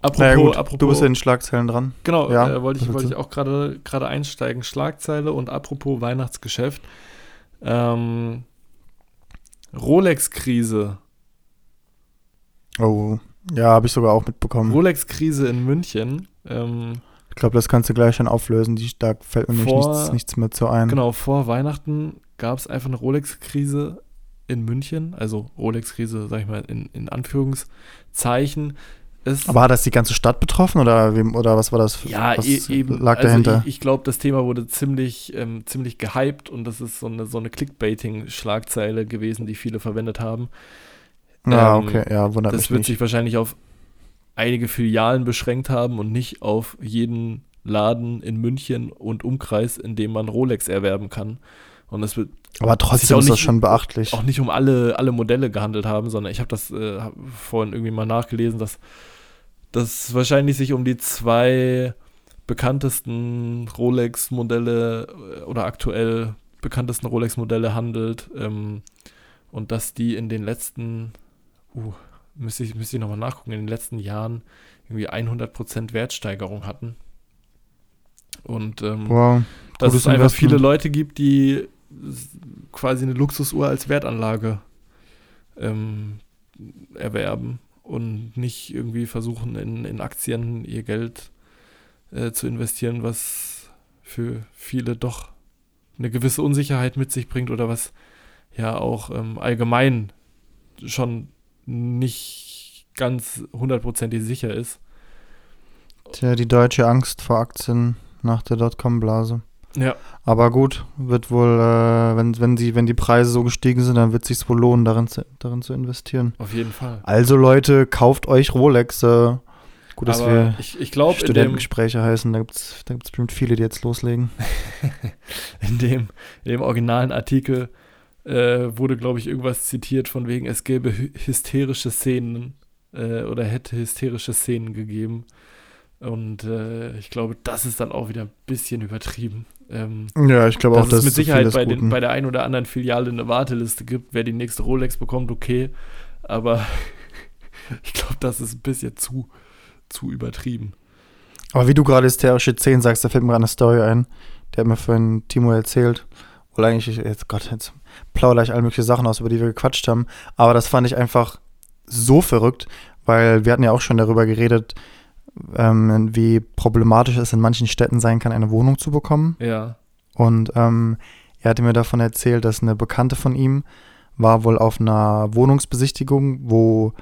apropos, Naja, gut, apropos, du bist in den Schlagzeilen dran. Genau, Ja, äh, wollte ich, wollte ich auch gerade gerade einsteigen. Schlagzeile und apropos Weihnachtsgeschäft. Ähm, Rolex-Krise. Oh, ja, habe ich sogar auch mitbekommen. Rolex-Krise in München. Ähm, Ich glaube, das kannst du gleich schon auflösen. Die, da fällt mir Vor- nichts, nichts mehr zu ein. genau, vor Weihnachten gab es einfach eine Rolex-Krise in München. Also Rolex-Krise, sag ich mal, in, in Anführungszeichen. Es Aber hat das die ganze Stadt betroffen oder, oder was war das? Ja, was e eben. lag also dahinter? Ich, ich glaube, das Thema wurde ziemlich, ähm, ziemlich gehypt und das ist so eine, so eine Clickbaiting-Schlagzeile gewesen, die viele verwendet haben. ja, ähm, okay, ja, wundert das mich wird nicht. sich wahrscheinlich auf einige Filialen beschränkt haben und nicht auf jeden Laden in München und Umkreis, in dem man Rolex erwerben kann. Und es wird Aber trotzdem auch ist das schon beachtlich. auch nicht um alle, alle Modelle gehandelt haben, sondern ich habe das äh, hab vorhin irgendwie mal nachgelesen, dass das wahrscheinlich sich um die zwei bekanntesten Rolex-Modelle äh, oder aktuell bekanntesten Rolex-Modelle handelt ähm, und dass die in den letzten, uh, müsste ich, müsste ich nochmal nachgucken, in den letzten Jahren irgendwie 100% Wertsteigerung hatten. Und ähm, Wow, dass es einfach viele Leute gibt, die quasi eine Luxusuhr als Wertanlage ähm, erwerben und nicht irgendwie versuchen, in, in Aktien ihr Geld äh, zu investieren, was für viele doch eine gewisse Unsicherheit mit sich bringt oder was ja auch ähm, allgemein schon nicht ganz hundertprozentig sicher ist. Tja, die deutsche Angst vor Aktien nach der Dotcom-Blase. Ja, Aber gut, wird wohl, äh, wenn, wenn, die, wenn die Preise so gestiegen sind, dann wird es sich wohl lohnen, darin zu, darin zu investieren. auf jeden Fall. Also Leute, kauft euch Rolex. Äh, gut, dass Aber wir ich, ich dem, Studentengespräche heißen. Da gibt es da gibt's bestimmt viele, die jetzt loslegen. in dem, in dem originalen Artikel äh, wurde, glaube ich, irgendwas zitiert von wegen, es gäbe hy- hysterische Szenen äh, oder hätte hysterische Szenen gegeben. Und äh, ich glaube, das ist dann auch wieder ein bisschen übertrieben. Ähm, Ja, ich glaube auch, dass es mit Sicherheit bei, den, bei der einen oder anderen Filiale eine Warteliste gibt, wer die nächste Rolex bekommt, okay. Aber ich glaube, das ist ein bisschen zu, zu übertrieben. Aber wie du gerade hysterische 10 sagst, da fällt mir gerade eine Story ein. Der hat mir vorhin Timo erzählt. Wohl eigentlich, jetzt Gott, jetzt plaudere ich all mögliche Sachen aus, über die wir gequatscht haben. Aber das fand ich einfach so verrückt, weil wir hatten ja auch schon darüber geredet, ähm, wie problematisch es in manchen Städten sein kann, eine Wohnung zu bekommen. Ja. Und ähm, er hatte mir davon erzählt, dass eine Bekannte von ihm war wohl auf einer Wohnungsbesichtigung, wo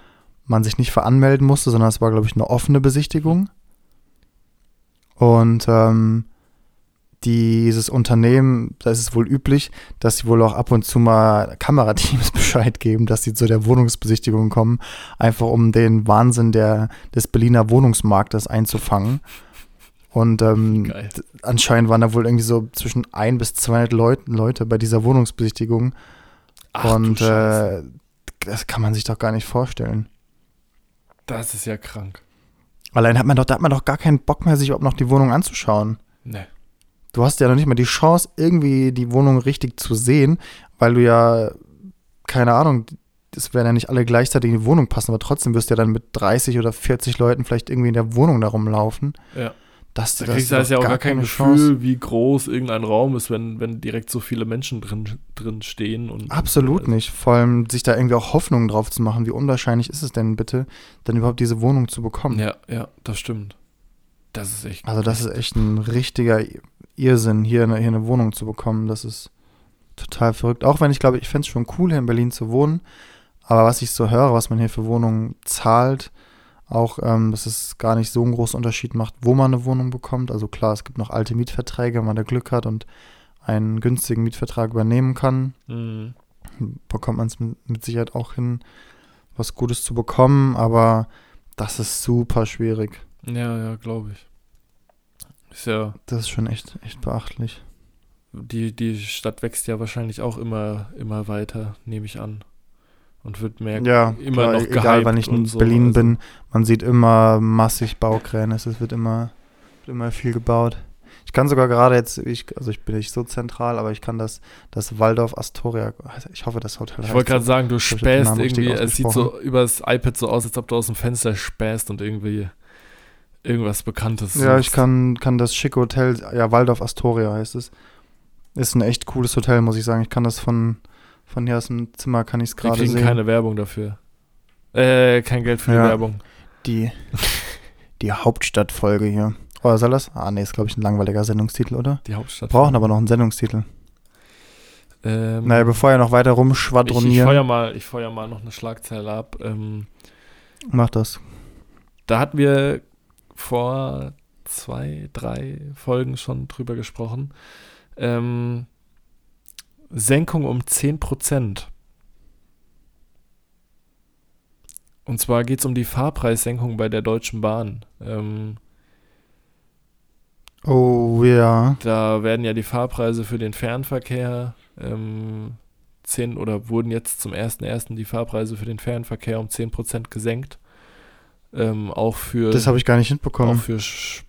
man sich nicht veranmelden musste, sondern es war, glaube ich, eine offene Besichtigung. Und ähm, dieses Unternehmen, da ist es wohl üblich, dass sie wohl auch ab und zu mal Kamerateams Bescheid geben, dass sie zu der Wohnungsbesichtigung kommen, einfach um den Wahnsinn der, des Berliner Wohnungsmarktes einzufangen. Und ähm, anscheinend waren da wohl irgendwie so zwischen ein bis 200 Leuten, Leute bei dieser Wohnungsbesichtigung. Ach, und äh, das kann man sich doch gar nicht vorstellen. das ist ja krank. Allein hat man doch, da hat man doch gar keinen Bock mehr, sich überhaupt noch die Wohnung anzuschauen. Nee. Du hast ja noch nicht mal die Chance, irgendwie die Wohnung richtig zu sehen, weil du ja, keine Ahnung, es werden ja nicht alle gleichzeitig in die Wohnung passen, aber trotzdem wirst du ja dann mit 30 oder 40 Leuten vielleicht irgendwie in der Wohnung da rumlaufen. Ja. Das, Da das kriegst du ist halt ja auch doch gar kein Gefühl, Chance. wie groß irgendein Raum ist, wenn, wenn direkt so viele Menschen drin, drin stehen. Und, Absolut also, nicht. Vor allem sich da irgendwie auch Hoffnungen drauf zu machen. Wie unwahrscheinlich ist es denn bitte, dann überhaupt diese Wohnung zu bekommen? Ja, ja, das stimmt. Das ist echt. Also das ist echt ein richtiger Irrsinn, hier eine, hier eine Wohnung zu bekommen. Das ist total verrückt. Auch wenn ich glaube, ich fände es schon cool, hier in Berlin zu wohnen. Aber was ich so höre, was man hier für Wohnungen zahlt, auch, ähm, dass es gar nicht so einen großen Unterschied macht, wo man eine Wohnung bekommt. Also klar, es gibt noch alte Mietverträge, wenn man da Glück hat und einen günstigen Mietvertrag übernehmen kann, Mhm. bekommt man es mit, mit Sicherheit auch hin, was Gutes zu bekommen. Aber das ist super schwierig. Ja, ja, glaube ich. Ist ja, Das ist schon echt, echt beachtlich. die, die Stadt wächst ja wahrscheinlich auch immer, immer weiter, nehme ich an. Und wird mehr Ja, immer klar, noch egal, wann ich in so, Berlin also- bin, man sieht immer massig Baukräne, es wird immer, wird immer viel gebaut. Ich kann sogar gerade jetzt, ich, also ich bin nicht so zentral, aber ich kann das, das Waldorf Astoria, ich hoffe, das Hotel Ich wollte gerade sagen, du richtig irgendwie, es sieht so ausgesprochen. übers iPad so aus, als ob du aus dem Fenster späßt und irgendwie irgendwas Bekanntes Ja, ich kann, kann das schicke Hotel, ja, Waldorf Astoria heißt es. Ist ein echt cooles Hotel, muss ich sagen. Ich kann das von, von hier aus dem Zimmer, kann ich es Wir gerade kriegen sehen. keine Werbung dafür. Äh, kein Geld für Ja. die Werbung. die, die Hauptstadtfolge hier. Oder soll das? Ah, nee, ist, glaube ich, ein langweiliger Sendungstitel, oder? Die Hauptstadt. Brauchen aber noch einen Sendungstitel. Ähm, Naja, bevor ihr noch weiter ich, ich rumschwadronieren, feuer mal, ich feuer mal noch eine Schlagzeile ab. Ähm, macht das. da hatten wir vor zwei, drei Folgen schon drüber gesprochen. Ähm, Senkung um 10%. Und zwar geht es um die Fahrpreissenkung bei der Deutschen Bahn. Ähm, Oh ja. da werden ja die Fahrpreise für den Fernverkehr ähm, 10 oder wurden jetzt zum 1.1. die Fahrpreise für den Fernverkehr um 10% gesenkt. Ähm, auch für Das habe ich gar nicht auch hinbekommen. für, Sch-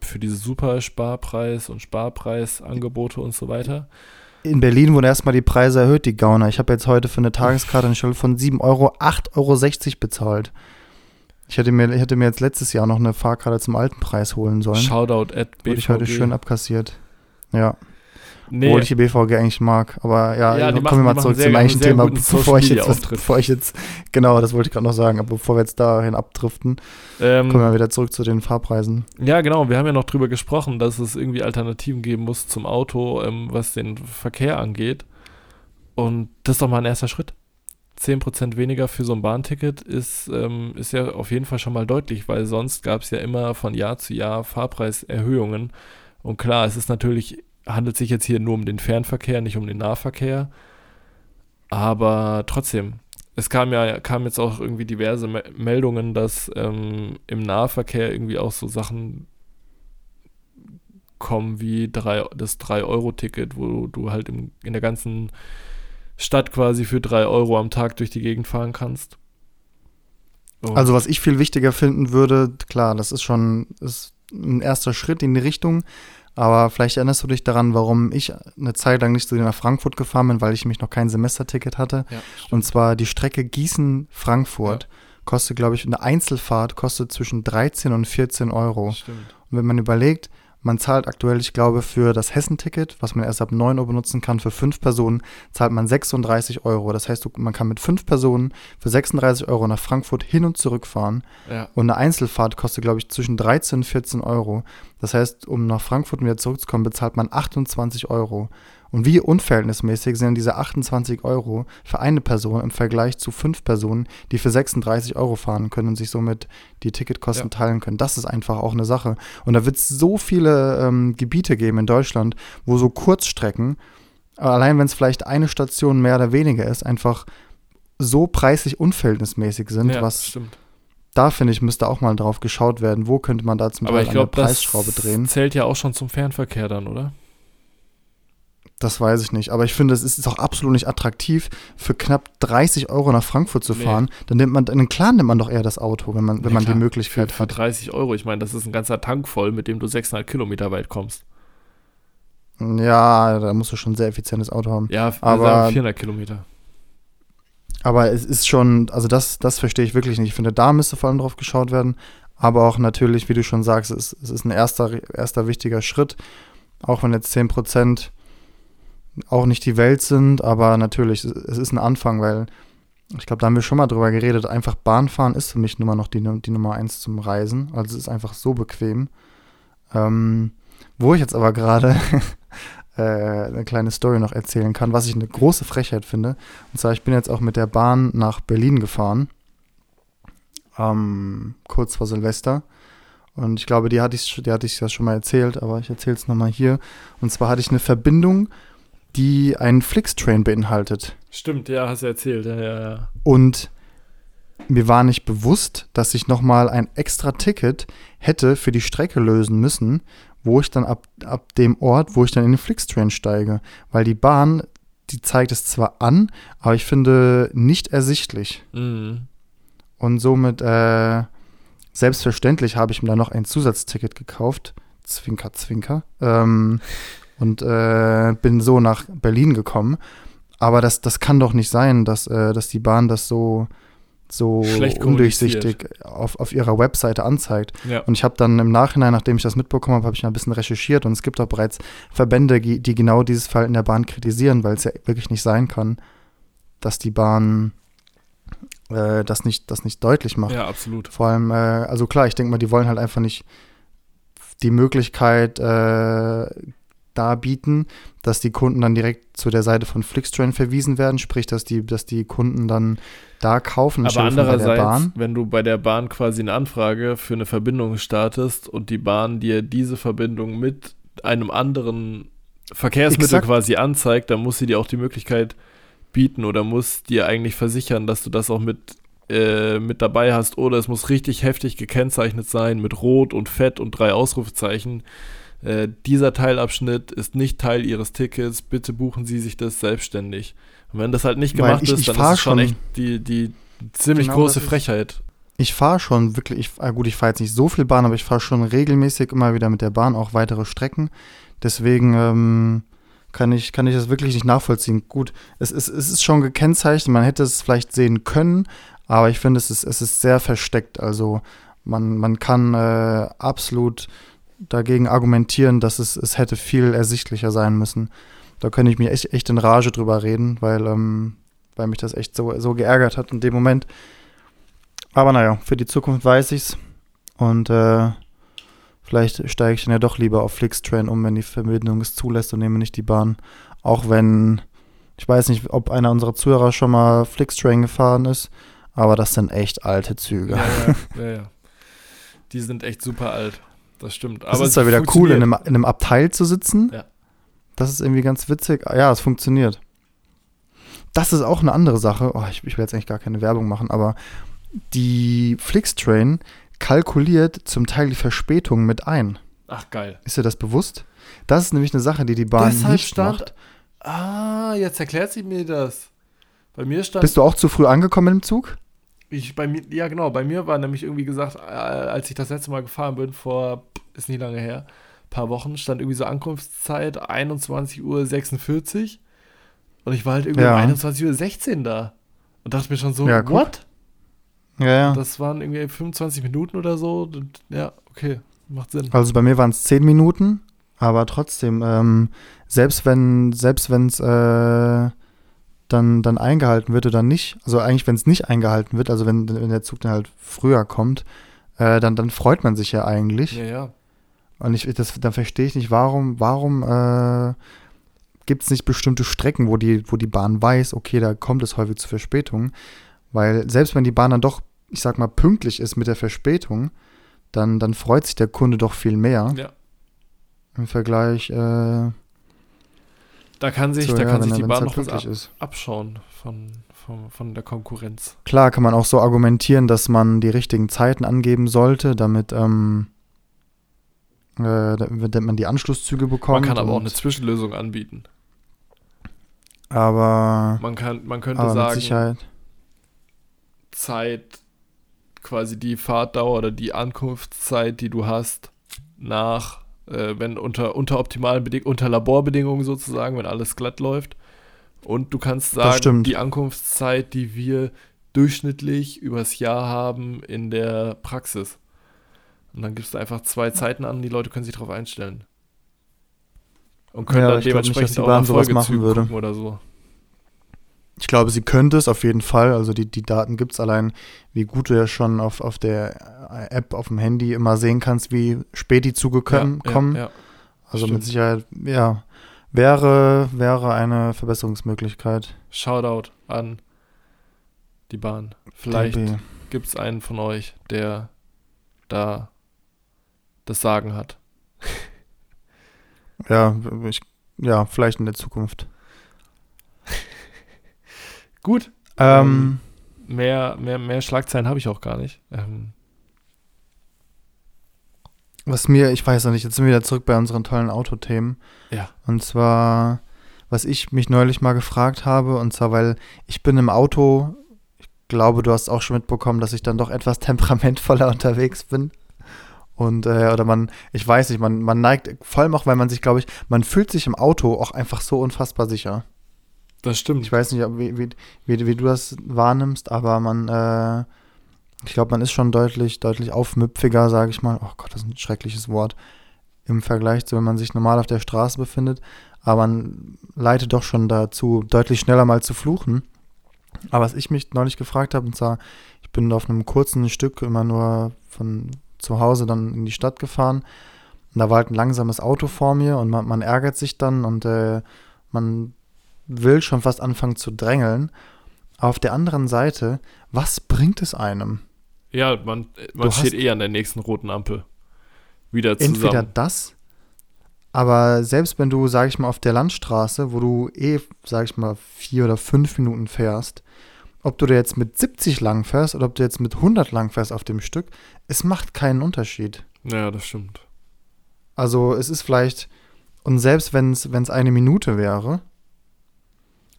für diese Super-Sparpreis und Sparpreisangebote und so weiter. In Berlin wurden erstmal die Preise erhöht, die Gauner. Ich habe jetzt heute für eine Tageskarte anstelle von 7 Euro 8,60 Euro bezahlt. Ich hätte, mir, ich hätte mir jetzt letztes Jahr noch eine Fahrkarte zum alten Preis holen sollen. Shoutout at BVG. Wurde ich heute schön abkassiert. Ja, nee, obwohl ich die BVG eigentlich mag. Aber ja, Ja, kommen wir mal zurück zum eigentlichen Thema, bevor ich, jetzt, was- bevor ich jetzt, genau, das wollte ich gerade noch sagen, aber bevor wir jetzt dahin abdriften, ähm, kommen wir wieder zurück zu den Fahrpreisen. Ja, genau. Wir haben ja noch drüber gesprochen, dass es irgendwie Alternativen geben muss zum Auto, ähm, was den Verkehr angeht. Und das ist doch mal ein erster Schritt. 10% weniger für so ein Bahnticket ist, ähm, ist ja auf jeden Fall schon mal deutlich, weil sonst gab es ja immer von Jahr zu Jahr Fahrpreiserhöhungen. Und klar, es ist natürlich, handelt sich jetzt hier nur um den Fernverkehr, nicht um den Nahverkehr. Aber trotzdem, es kam ja, kam jetzt auch irgendwie diverse Me Meldungen, dass ähm, im Nahverkehr irgendwie auch so Sachen kommen wie drei, das 3-Euro-Ticket, wo du halt im, in der ganzen Stadt quasi für 3 Euro am Tag durch die Gegend fahren kannst. Und- Also was ich viel wichtiger finden würde, klar, das ist schon ist ein erster Schritt in die Richtung, aber vielleicht erinnerst du dich daran, warum ich eine Zeit lang nicht so nach Frankfurt gefahren bin, weil ich mich noch kein Semesterticket hatte. ja, Und zwar die Strecke Gießen-Frankfurt kostet, glaube ich, eine Einzelfahrt kostet zwischen 13 und 14 Euro. stimmt. Und wenn man überlegt, man zahlt aktuell, ich glaube, für das Hessenticket, was man erst ab 9 Euro benutzen kann, für fünf Personen, zahlt man 36 Euro. Das heißt, man kann mit fünf Personen für 36 Euro nach Frankfurt hin und zurück fahren. Ja, Und eine Einzelfahrt kostet, glaube ich, zwischen 13 und 14 Euro. Das heißt, um nach Frankfurt wieder zurückzukommen, bezahlt man 28 Euro. Und wie unverhältnismäßig sind diese 28 Euro für eine Person im Vergleich zu fünf Personen, die für 36 Euro fahren können und sich somit die Ticketkosten Ja. teilen können. Das ist einfach auch eine Sache. Und da wird es so viele ähm, Gebiete geben in Deutschland, wo so Kurzstrecken, allein wenn es vielleicht eine Station mehr oder weniger ist, einfach so preislich unverhältnismäßig sind, ja was stimmt. da finde ich, müsste auch mal drauf geschaut werden, wo könnte man da zum Aber Beispiel ich an glaube, der das Preisschraube drehen. zählt ja auch schon zum Fernverkehr dann, oder? Das weiß ich nicht. Aber ich finde, es ist auch absolut nicht attraktiv, für knapp 30 Euro nach Frankfurt zu Nee. fahren. Dann nimmt man, in den Clan nimmt man doch eher das Auto, wenn man, wenn Ja, man klar. die Für, Möglichkeit für hat. 30 Euro. Ich meine, das ist ein ganzer Tank voll, mit dem du 600 Kilometer weit kommst. Ja, da musst du schon ein sehr effizientes Auto haben. Ja, Aber- sagen 400 Kilometer. Aber es ist schon, also das, das verstehe ich wirklich nicht. Ich finde, da müsste vor allem drauf geschaut werden. Aber auch natürlich, wie du schon sagst, es, es ist ein erster, erster wichtiger Schritt. Auch wenn jetzt 10% auch nicht die Welt sind, aber natürlich, es ist ein Anfang, weil ich glaube, da haben wir schon mal drüber geredet. Einfach Bahnfahren ist für mich immer noch die, die Nummer eins zum Reisen. Also es ist einfach so bequem. Ähm, wo ich jetzt aber gerade äh, eine kleine Story noch erzählen kann, was ich eine große Frechheit finde. Und zwar, ich bin jetzt auch mit der Bahn nach Berlin gefahren. Ähm, kurz vor Silvester. Und ich glaube, die hatte ich, die hatte ich ja schon mal erzählt, aber ich erzähle es nochmal hier. Und zwar hatte ich eine Verbindung, die einen Flixtrain beinhaltet. Stimmt, ja, hast du erzählt. Ja, ja, ja. Und mir war nicht bewusst, dass ich nochmal ein extra Ticket hätte für die Strecke lösen müssen, wo ich dann ab, ab dem Ort, wo ich dann in den Flixtrain steige. Weil die Bahn, die zeigt es zwar an, aber ich finde nicht ersichtlich. Mhm. Und somit, äh, selbstverständlich habe ich mir dann noch ein Zusatzticket gekauft. Zwinker, zwinker. Ähm, und äh, bin so nach Berlin gekommen. Aber das, das kann doch nicht sein, dass, äh, dass die Bahn das so, so undurchsichtig auf, auf ihrer Webseite anzeigt. Ja. Und ich habe dann im Nachhinein, nachdem ich das mitbekommen habe, habe ich ein bisschen recherchiert und es gibt auch bereits Verbände, die die genau dieses Verhalten der Bahn kritisieren, weil es ja wirklich nicht sein kann, dass die Bahn äh, das, nicht, das nicht deutlich macht. ja, absolut. Vor allem, äh, also klar, ich denke mal, die wollen halt einfach nicht die Möglichkeit äh, darbieten, dass die Kunden dann direkt zu der Seite von Flixtrain verwiesen werden, sprich, dass die, dass die Kunden dann da kaufen Aber andererseits, wenn du bei der Bahn quasi eine Anfrage für eine Verbindung startest und die Bahn dir diese Verbindung mit einem anderen Verkehrsmittel Exakt. quasi anzeigt, dann muss sie dir auch die Möglichkeit bieten oder muss dir eigentlich versichern, dass du das auch mit, äh, mit dabei hast. Oder es muss richtig heftig gekennzeichnet sein mit Rot und Fett und drei Ausrufezeichen. Äh, dieser Teilabschnitt ist nicht Teil Ihres Tickets. Bitte buchen Sie sich das selbstständig. Und wenn das halt nicht gemacht ich- ist, ich dann ist es schon schon- echt die, die ziemlich Genau, große Frechheit. Ich fahre schon wirklich, ich, ah gut, ich fahre jetzt nicht so viel Bahn, aber ich fahre schon regelmäßig immer wieder mit der Bahn auch weitere Strecken. Deswegen ähm, kann, ich, kann ich das wirklich nicht nachvollziehen. Gut, es ist, es ist schon gekennzeichnet, man hätte es vielleicht sehen können, aber ich finde, es ist, es ist sehr versteckt. Also man, man kann äh, absolut dagegen argumentieren, dass es, es hätte viel ersichtlicher sein müssen. Da könnte ich mir echt, echt in Rage drüber reden, weil, ähm, weil mich das echt so, so geärgert hat in dem Moment. Aber naja, für die Zukunft weiß ich's. Und äh, vielleicht steige ich dann ja doch lieber auf Flixtrain um, wenn die Verbindung es zulässt und nehme nicht die Bahn. Auch wenn, ich weiß nicht, ob einer unserer Zuhörer schon mal Flixtrain gefahren ist, aber das sind echt alte Züge. Ja, ja, ja, ja. Die sind echt super alt. Das stimmt. Das Aber ist es wieder cool, in einem, in einem Abteil zu sitzen. Ja. Das ist irgendwie ganz witzig. Ah, Ja, es funktioniert. Das ist auch eine andere Sache. Oh, ich, ich will jetzt eigentlich gar keine Werbung machen, aber die Flixtrain kalkuliert zum Teil die Verspätung mit ein. Ach, geil. Ist dir das bewusst? Das ist nämlich eine Sache, die die Bahn Deshalb nicht stand- macht. Ah, jetzt erklärt sie mir das. Bei mir stand. Bist du auch zu früh angekommen im Zug? Ich, bei mir, ja, genau. Bei mir war nämlich irgendwie gesagt, äh, als ich das letzte Mal gefahren bin, vor, ist nicht lange her, paar Wochen, stand irgendwie so Ankunftszeit 21.46 Uhr. Und ich war halt irgendwie Ja. um 21.16 Uhr da. Und dachte mir schon so, Ja, what? Ja, ja. Das waren irgendwie 25 Minuten oder so. Ja, okay, macht Sinn. Also bei mir waren es zehn Minuten, aber trotzdem, ähm, selbst wenn selbst wenn es äh, dann, dann eingehalten wird oder nicht, also eigentlich wenn es nicht eingehalten wird, also wenn, wenn der Zug dann halt früher kommt, äh, dann, dann freut man sich ja eigentlich. Ja, ja. Und ich, das, dann verstehe ich nicht, warum, warum äh, gibt es nicht bestimmte Strecken, wo die, wo die Bahn weiß, okay, da kommt es häufig zu Verspätungen. Weil selbst wenn die Bahn dann doch, ich sag mal, pünktlich ist mit der Verspätung, dann, dann freut sich der Kunde doch viel mehr Ja. im Vergleich äh, Da kann sich, da ja, kann sich die Bahn halt noch was ab, ist. abschauen von, von, von der Konkurrenz. Klar kann man auch so argumentieren, dass man die richtigen Zeiten angeben sollte, damit, ähm, äh, damit man die Anschlusszüge bekommt. Man kann aber auch eine Zwischenlösung anbieten. Aber, Man, kann, man könnte sagen. Zeit, quasi die Fahrtdauer oder die Ankunftszeit, die du hast, nach, äh, wenn unter, unter optimalen Bedingungen, unter Laborbedingungen sozusagen, wenn alles glatt läuft. Und du kannst sagen, die Ankunftszeit, die wir durchschnittlich übers Jahr haben in der Praxis. Und dann gibst du einfach zwei Zeiten an, die Leute können sich darauf einstellen. Und können Ja, dann nicht, dementsprechend die auch sowas machen würde. oder so. Ich glaube, sie könnte es auf jeden Fall. Also die, die Daten gibt es allein, wie gut du ja schon auf, auf der App auf dem Handy immer sehen kannst, wie spät die Züge können, ja, kommen. Ja, ja. also stimmt. mit Sicherheit, ja, wäre, wäre eine Verbesserungsmöglichkeit. Shoutout an die Bahn. Vielleicht gibt es einen von euch, der da das Sagen hat. Ja, ich, ja, vielleicht in der Zukunft. Gut. Ähm, Mehr, mehr, mehr Schlagzeilen habe ich auch gar nicht. Ähm, was mir, ich weiß noch nicht, jetzt sind wir wieder zurück bei unseren tollen Autothemen. Ja. Und zwar, was ich mich neulich mal gefragt habe, und zwar, weil ich bin im Auto, ich glaube, du hast auch schon mitbekommen, dass ich dann doch etwas temperamentvoller unterwegs bin. Und, äh, oder man, ich weiß nicht, man, man neigt, vor allem auch, weil man sich, glaube ich, man fühlt sich im Auto auch einfach so unfassbar sicher. Das stimmt. Ich weiß nicht, ob- wie, wie, wie, wie du das wahrnimmst, aber man, äh, ich glaube, man ist schon deutlich, deutlich aufmüpfiger, sage ich mal. Oh Gott, das ist ein schreckliches Wort. Im Vergleich zu, wenn man sich normal auf der Straße befindet. Aber man leitet doch schon dazu, deutlich schneller mal zu fluchen. Aber was ich mich neulich gefragt habe, und zwar, ich bin auf einem kurzen Stück immer nur von zu Hause dann in die Stadt gefahren. Und da war halt ein langsames Auto vor mir und man, man ärgert sich dann und äh, man will schon fast anfangen zu drängeln. Aber auf der anderen Seite, was bringt es einem? Ja, man, man Du steht eh an der nächsten roten Ampel. Wieder zusammen. Entweder das, aber selbst wenn du, sag ich mal, auf der Landstraße, wo du eh, sag ich mal, vier oder fünf Minuten fährst, ob du da jetzt mit 70 lang fährst oder ob du jetzt mit 100 lang fährst auf dem Stück, es macht keinen Unterschied. Ja, das stimmt. Also es ist vielleicht, und selbst wenn es eine Minute wäre,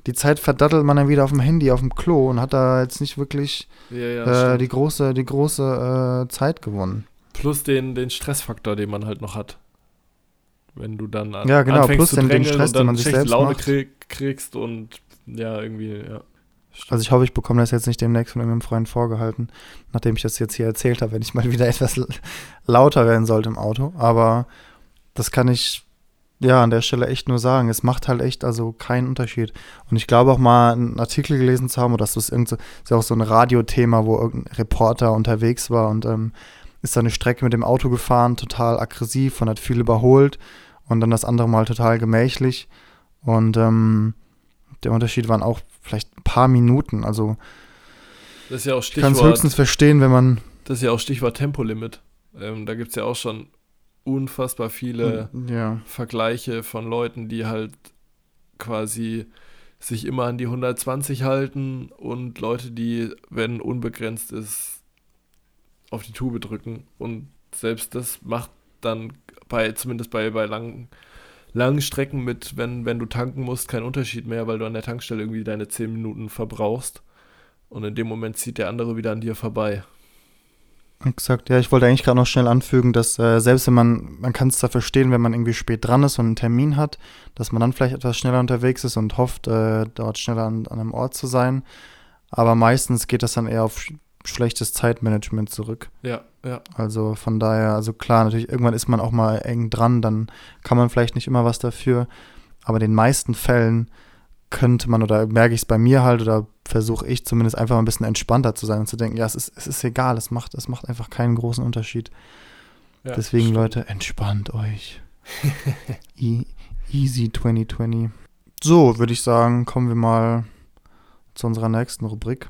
die Zeit verdattelt man dann wieder auf dem Handy, auf dem Klo und hat da jetzt nicht wirklich Ja, ja, äh, die große, die große äh, Zeit gewonnen. Plus den, den Stressfaktor, den man halt noch hat. Wenn du dann an, Ja, genau, anfängst plus zu den- den Stress, und den dann man sich selbst Laune macht. krieg, kriegst und ja, irgendwie, ja. Stimmt. Also ich hoffe, ich bekomme das jetzt nicht demnächst von irgendeinem Freund vorgehalten, nachdem ich das jetzt hier erzählt habe, wenn ich mal wieder etwas lauter werden sollte im Auto. Aber das kann ich ja an der Stelle echt nur sagen. Es macht halt echt also keinen Unterschied. Und ich glaube auch mal einen Artikel gelesen zu haben, oder das ist, irgend so, ist ja auch so ein Radiothema, wo irgendein Reporter unterwegs war und ähm, ist da eine Strecke mit dem Auto gefahren, total aggressiv und hat viel überholt und dann das andere Mal total gemächlich. Und ähm, der Unterschied waren auch vielleicht ein paar Minuten. Also das ist ja auch ich kann es Stichwort, höchstens verstehen, wenn man das ist ja auch Stichwort Tempolimit. Ähm, da gibt es ja auch schon unfassbar viele ja Vergleiche von Leuten, die halt quasi sich immer an die 120 halten und Leute, die, wenn unbegrenzt ist, auf die Tube drücken. Und selbst das macht dann bei, zumindest bei, bei langen, langen Strecken mit, wenn, wenn du tanken musst, keinen Unterschied mehr, weil du an der Tankstelle irgendwie deine 10 Minuten verbrauchst. Und in dem Moment zieht der andere wieder an dir vorbei. Exakt. Ja, ich wollte eigentlich gerade noch schnell anfügen, dass äh, selbst wenn man, man kann es da verstehen, wenn man irgendwie spät dran ist und einen Termin hat, dass man dann vielleicht etwas schneller unterwegs ist und hofft, äh, dort schneller an, an einem Ort zu sein. Aber meistens geht das dann eher auf sch schlechtes Zeitmanagement zurück. Ja, ja. Also von daher, also klar, natürlich, irgendwann ist man auch mal eng dran, dann kann man vielleicht nicht immer was dafür. Aber in den meisten Fällen könnte man, oder merke ich es bei mir halt, oder versuche ich zumindest einfach mal ein bisschen entspannter zu sein und zu denken, ja, es ist, es ist egal, es macht, es macht einfach keinen großen Unterschied. ja Deswegen, stimmt. Leute, entspannt euch. e easy 2020. So, würde ich sagen, kommen wir mal zu unserer nächsten Rubrik.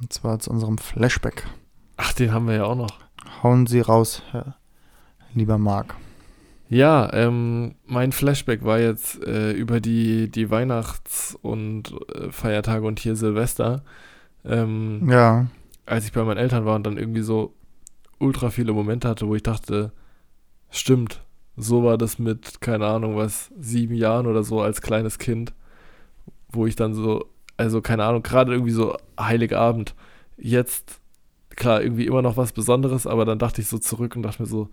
Und zwar zu unserem Flashback. Ach, den haben wir ja auch noch. Hauen Sie raus, Herr lieber Marc. Ja, ähm, mein Flashback war jetzt äh, über die, die Weihnachts- und äh, Feiertage und hier Silvester. Ähm, Ja. als ich bei meinen Eltern war und dann irgendwie so ultra viele Momente hatte, wo ich dachte, stimmt, so war das mit, keine Ahnung was, sieben Jahren oder so als kleines Kind, wo ich dann so, also keine Ahnung, gerade irgendwie so Heiligabend, jetzt, klar, irgendwie immer noch was Besonderes, aber dann dachte ich so zurück und dachte mir so,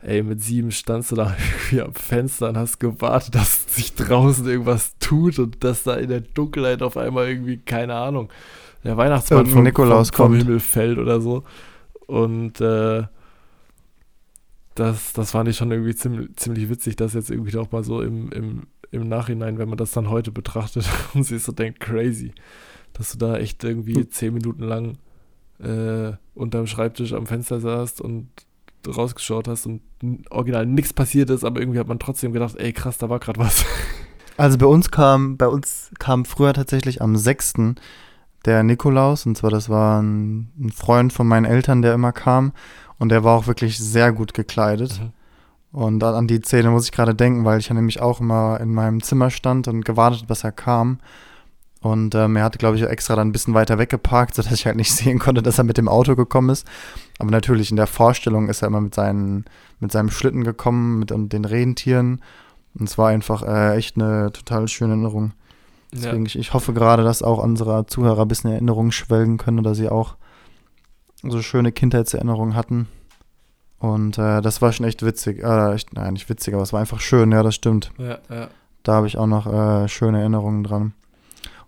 ey, mit sieben standst du da irgendwie am Fenster und hast gewartet, dass sich draußen irgendwas tut und dass da in der Dunkelheit auf einmal irgendwie, keine Ahnung, der Weihnachtsmann vom, Nikolaus vom, vom. Himmel fällt oder so. Und äh, das, das fand ich schon irgendwie ziemlich, ziemlich witzig, dass jetzt irgendwie auch mal so im, im, im Nachhinein, wenn man das dann heute betrachtet und sich so denkt, crazy, dass du da echt irgendwie Hm. zehn Minuten lang äh, unterm Schreibtisch am Fenster saßt und rausgeschaut hast und original nichts passiert ist, aber irgendwie hat man trotzdem gedacht, ey krass, da war gerade was. Also bei uns kam, bei uns kam früher tatsächlich am 6. der Nikolaus. Und zwar, das war ein, ein Freund von meinen Eltern, der immer kam. Und der war auch wirklich sehr gut gekleidet. Und an die Szene muss ich gerade denken, weil ich ja nämlich auch immer in meinem Zimmer stand und gewartet, bis er kam. Und ähm, er hatte, glaube ich, extra dann ein bisschen weiter weggeparkt, sodass ich halt nicht sehen konnte, dass er mit dem Auto gekommen ist. Aber natürlich in der Vorstellung ist er immer mit, seinen, mit seinem Schlitten gekommen, mit und den Rentieren. Und es war einfach äh, echt eine total schöne Erinnerung. Ja. Deswegen, ich, ich hoffe gerade, dass auch unsere Zuhörer ein bisschen in Erinnerungen schwelgen können oder sie auch so schöne Kindheitserinnerungen hatten. Und äh, das war schon echt witzig. Äh, echt, nein, nicht witzig, aber es war einfach schön, ja, das stimmt. Ja, ja. Da habe ich auch noch äh, schöne Erinnerungen dran.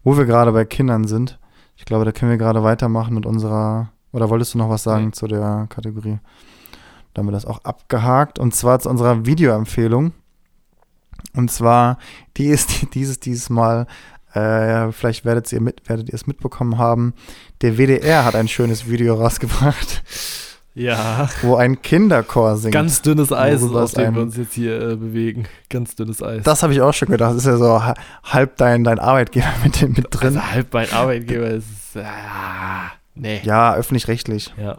Wo wir gerade bei Kindern sind, ich glaube, da können wir gerade weitermachen mit unserer. Oder wolltest du noch was sagen Nee. zu der Kategorie? Da haben wir das auch abgehakt. Und zwar zu unserer Videoempfehlung. Und zwar, die ist dieses, dieses Mal, äh, vielleicht werdet ihr, mit, werdet ihr es mitbekommen haben, der WDR hat ein schönes Video rausgebracht, Ja, wo ein Kinderchor singt. ganz dünnes Eis, auf dem wir uns jetzt hier äh, bewegen. Ganz dünnes Eis. das habe ich auch schon gedacht. Das ist ja so ha- halb dein, dein Arbeitgeber mit, dem- mit drin. Also halb mein Arbeitgeber ist. Ah, nee. Ja, öffentlich-rechtlich. Ja.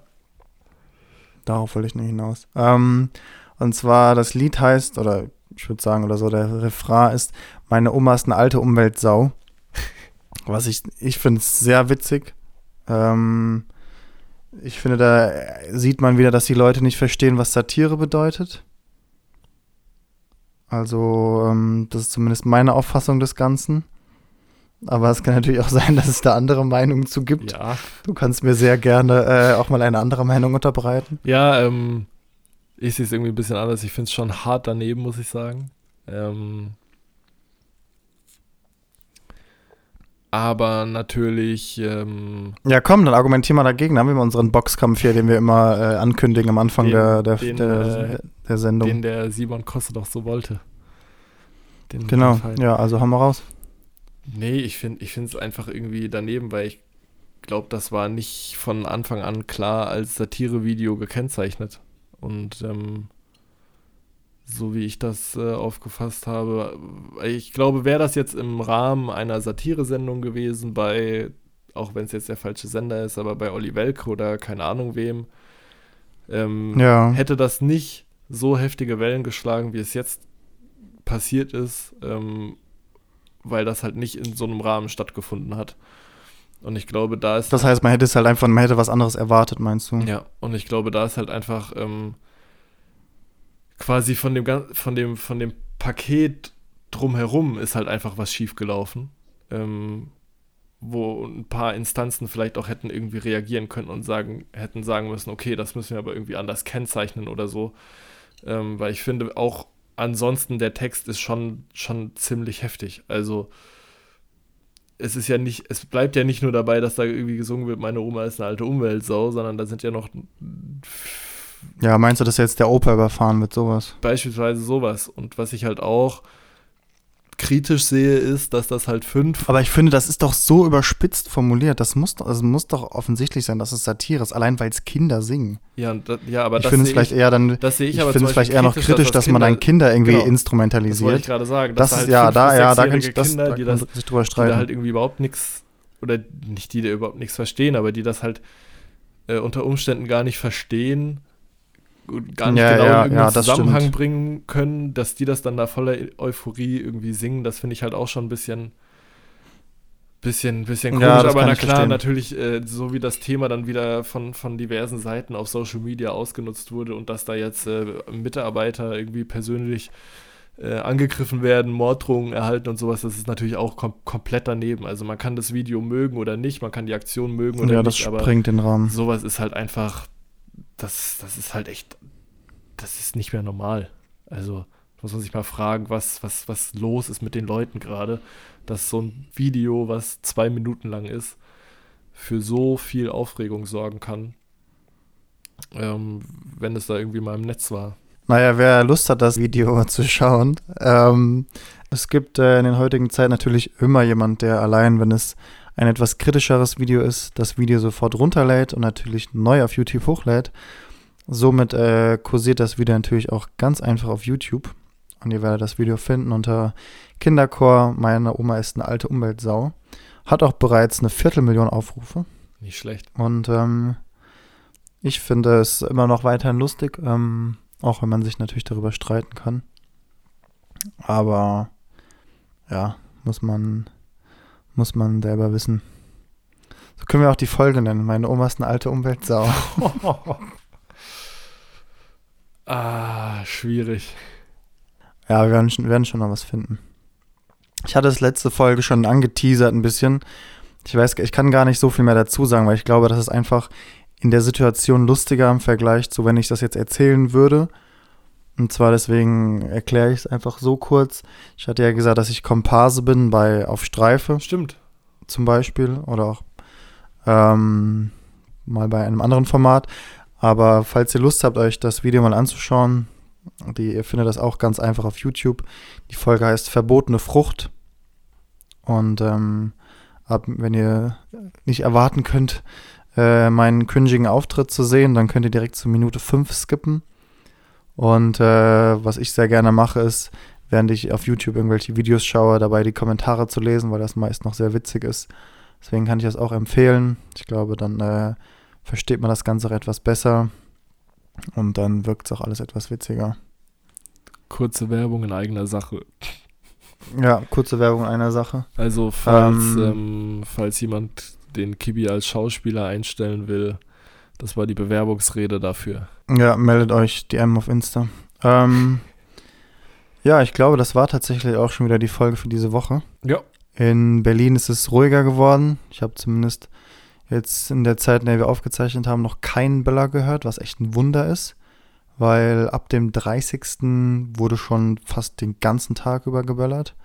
Darauf wollte ich nicht hinaus. Ähm, und zwar, das Lied heißt, oder ich würde sagen, oder so, der Refrain ist, meine Oma ist eine alte Umweltsau. Was ich, ich finde es sehr witzig. Ähm, ich finde, da sieht man wieder, dass die Leute nicht verstehen, was Satire bedeutet. Also, ähm, das ist zumindest meine Auffassung des Ganzen. Aber es kann natürlich auch sein, dass es da andere Meinungen zu gibt. Ja. Du kannst mir sehr gerne äh, auch mal eine andere Meinung unterbreiten. Ja, ähm, ich sehe es irgendwie ein bisschen anders. Ich finde es schon hart daneben, muss ich sagen. Ähm, aber natürlich, ähm, Ja, komm, dann argumentier mal dagegen. Dann haben wir mal unseren Boxkampf hier, den wir immer äh, ankündigen am Anfang Den- der, der, den, der, äh, der Sendung. den der Simon Kosse doch so wollte. Den genau, ja, also haben wir raus. Nee, ich finde ich es einfach irgendwie daneben, weil ich glaube, das war nicht von Anfang an klar als Satirevideo gekennzeichnet. Und ähm, so wie ich das äh, aufgefasst habe, ich glaube, wäre das jetzt im Rahmen einer Satiresendung gewesen, bei, auch wenn es jetzt der falsche Sender ist, aber bei Olli Welke oder keine Ahnung wem, ähm, Ja. hätte das nicht so heftige Wellen geschlagen, wie es jetzt passiert ist, ähm, weil das halt nicht in so einem Rahmen stattgefunden hat. Und ich glaube, da ist Das heißt, man hätte es halt einfach, man hätte was anderes erwartet, meinst du? ja, und ich glaube, da ist halt einfach ähm, quasi von dem, von, dem, von dem Paket drumherum ist halt einfach was schiefgelaufen. Ähm, wo ein paar Instanzen vielleicht auch hätten irgendwie reagieren können und sagen, hätten sagen müssen, okay, das müssen wir aber irgendwie anders kennzeichnen oder so. Ähm, weil ich finde auch ansonsten der Text ist schon, schon ziemlich heftig. Also es ist ja nicht, es bleibt ja nicht nur dabei, dass da irgendwie gesungen wird, meine Oma ist eine alte Umweltsau, sondern da sind ja noch Ja, meinst du, dass jetzt der Opa überfahren wird, sowas? beispielsweise sowas. Und was ich halt auch kritisch sehe, ist, dass das halt fünf. Aber ich finde, das ist doch so überspitzt formuliert. Das muss, doch- also muss doch offensichtlich sein, dass es Satire ist, allein weil es Kinder singen. Ja, das, ja aber ich das finde es vielleicht ich, eher dann, das sehe ich, ich aber finde es vielleicht eher noch kritisch, dass, das man dann Kinder irgendwie genau, Das wollte ich instrumentalisiert. gerade sagen. Das, dass ist da ja, halt da, ja, da kann ich das, Kinder, da die, das, sich drüber die da streiten. halt irgendwie überhaupt nichts, oder nicht die, die überhaupt nichts verstehen, aber die das halt äh, unter Umständen gar nicht verstehen, und gar nicht Ja, genau ja, in ja, irgendeinen das Zusammenhang stimmt. bringen können, dass die das dann da voller Euphorie irgendwie singen, das finde ich halt auch schon ein bisschen bisschen, bisschen komisch, Ja, aber na klar, verstehen. natürlich, äh, so wie das Thema dann wieder von, von diversen Seiten auf Social Media ausgenutzt wurde und dass da jetzt äh, Mitarbeiter irgendwie persönlich äh, angegriffen werden, Morddrohungen erhalten und sowas, das ist natürlich auch kom komplett daneben. Also man kann das Video mögen oder nicht, man kann die Aktion mögen oder Ja, das nicht, aber sprengt den Rahmen. sowas ist halt einfach, das, das ist halt echt, das ist nicht mehr normal. Also muss man sich mal fragen, was, was, was los ist mit den Leuten gerade, dass so ein Video, was zwei Minuten lang ist, für so viel Aufregung sorgen kann, ähm, wenn es da irgendwie mal im Netz war. Naja, wer Lust hat, das Video zu schauen, ähm, es gibt äh, in den heutigen Zeiten natürlich immer jemand, der allein, wenn es ein etwas kritischeres Video ist, das Video sofort runterlädt und natürlich neu auf YouTube hochlädt. Somit äh, kursiert das Video natürlich auch ganz einfach auf YouTube. Und ihr werdet das Video finden unter Kinderchor, meine Oma ist eine alte Umweltsau. Hat auch bereits eine Viertelmillion Aufrufe. Nicht schlecht. Und ähm, ich finde es immer noch weiterhin lustig, ähm, auch wenn man sich natürlich darüber streiten kann. Aber ja, muss man, muss man selber wissen. So können wir auch die Folge nennen. Meine Oma ist eine alte Umweltsau. ah, schwierig. Ja, wir werden, schon- werden schon noch was finden. Ich hatte es letzte Folge schon angeteasert ein bisschen. Ich weiß, ich kann gar nicht so viel mehr dazu sagen, weil ich glaube, das ist einfach in der Situation lustiger im Vergleich zu, wenn ich das jetzt erzählen würde. Und zwar deswegen erkläre ich es einfach so kurz. Ich hatte ja gesagt, dass ich Komparse bin bei Auf Streife Stimmt. zum Beispiel oder auch ähm, mal bei einem anderen Format. Aber falls ihr Lust habt, euch das Video mal anzuschauen, die, ihr findet das auch ganz einfach auf YouTube. Die Folge heißt Verbotene Frucht. Und ähm, ab, wenn ihr nicht erwarten könnt, äh, meinen cringigen Auftritt zu sehen, dann könnt ihr direkt zu Minute 5 skippen. Und äh, was ich sehr gerne mache, ist, während ich auf YouTube irgendwelche Videos schaue, dabei die Kommentare zu lesen, weil das meist noch sehr witzig ist. Deswegen kann ich das auch empfehlen. Ich glaube, dann äh, versteht man das Ganze auch etwas besser. Und dann wirkt es auch alles etwas witziger. Kurze Werbung in eigener Sache. Ja, kurze Werbung einer Sache. Also, falls, Ähm. ähm, falls jemand den Kibi als Schauspieler einstellen will, das war die Bewerbungsrede dafür. Ja, meldet euch DM auf Insta. Ähm, ja, ich glaube, das war tatsächlich auch schon wieder die Folge für diese Woche. Ja. In Berlin ist es ruhiger geworden. Ich habe zumindest jetzt in der Zeit, in der wir aufgezeichnet haben, noch keinen Böller gehört, was echt ein Wunder ist. Weil ab dem 30. wurde schon fast den ganzen Tag über geböllert.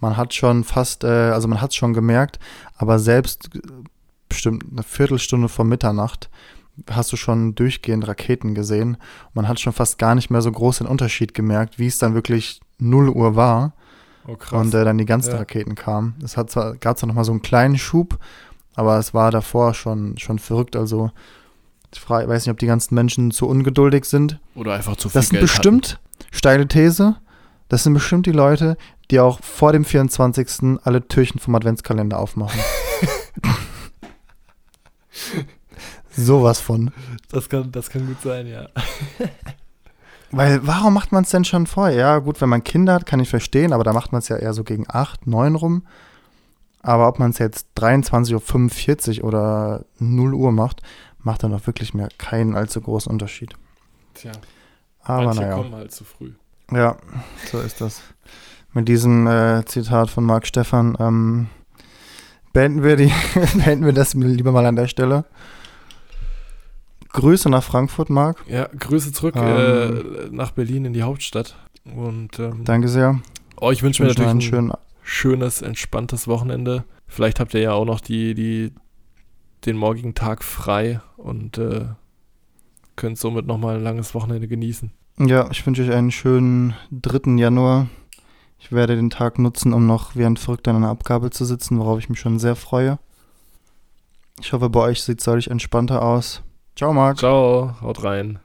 Man hat schon fast, äh, also man hat es schon gemerkt, aber selbst bestimmt eine Viertelstunde vor Mitternacht hast du schon durchgehend Raketen gesehen. Man hat schon fast gar nicht mehr so groß den Unterschied gemerkt, wie es dann wirklich 0 Uhr war Oh, krass. und äh, dann die ganzen Ja. Raketen kamen. Es hat zwar, gab zwar noch mal so einen kleinen Schub, aber es war davor schon, schon verrückt. Also ich frage, weiß nicht, ob die ganzen Menschen zu ungeduldig sind. Oder einfach zu viel Das sind Geld bestimmt, steile These, das sind bestimmt die Leute, die auch vor dem 24. alle Türchen vom Adventskalender aufmachen. Sowas von. Das kann, das kann gut sein, ja. Weil, warum macht man es denn schon vorher? Ja, gut, wenn man Kinder hat, kann ich verstehen, aber da macht man es ja eher so gegen 8, 9 rum. Aber ob man es jetzt 23.45 Uhr oder 0 Uhr macht, macht dann auch wirklich mehr keinen allzu großen Unterschied. Tja, Aber manche naja. kommen halt zu früh. Ja, so ist das. Mit diesem äh, Zitat von Marc Stefan ähm, beenden, wir die, beenden wir das lieber mal an der Stelle. Grüße nach Frankfurt, Marc. Ja, Grüße zurück Ähm. äh, nach Berlin in die Hauptstadt. Und ähm, Danke sehr. oh, ich wünsche mir natürlich ein schönen schönes, entspanntes Wochenende. Vielleicht habt ihr ja auch noch die, die, den morgigen Tag frei und äh, könnt somit nochmal ein langes Wochenende genießen. Ja, ich wünsche euch einen schönen 3. Januar. Ich werde den Tag nutzen, um noch wie ein Verrückter in einer Abgabe zu sitzen, worauf ich mich schon sehr freue. Ich hoffe, bei euch sieht es deutlich entspannter aus. Ciao, Marc. Ciao, haut rein.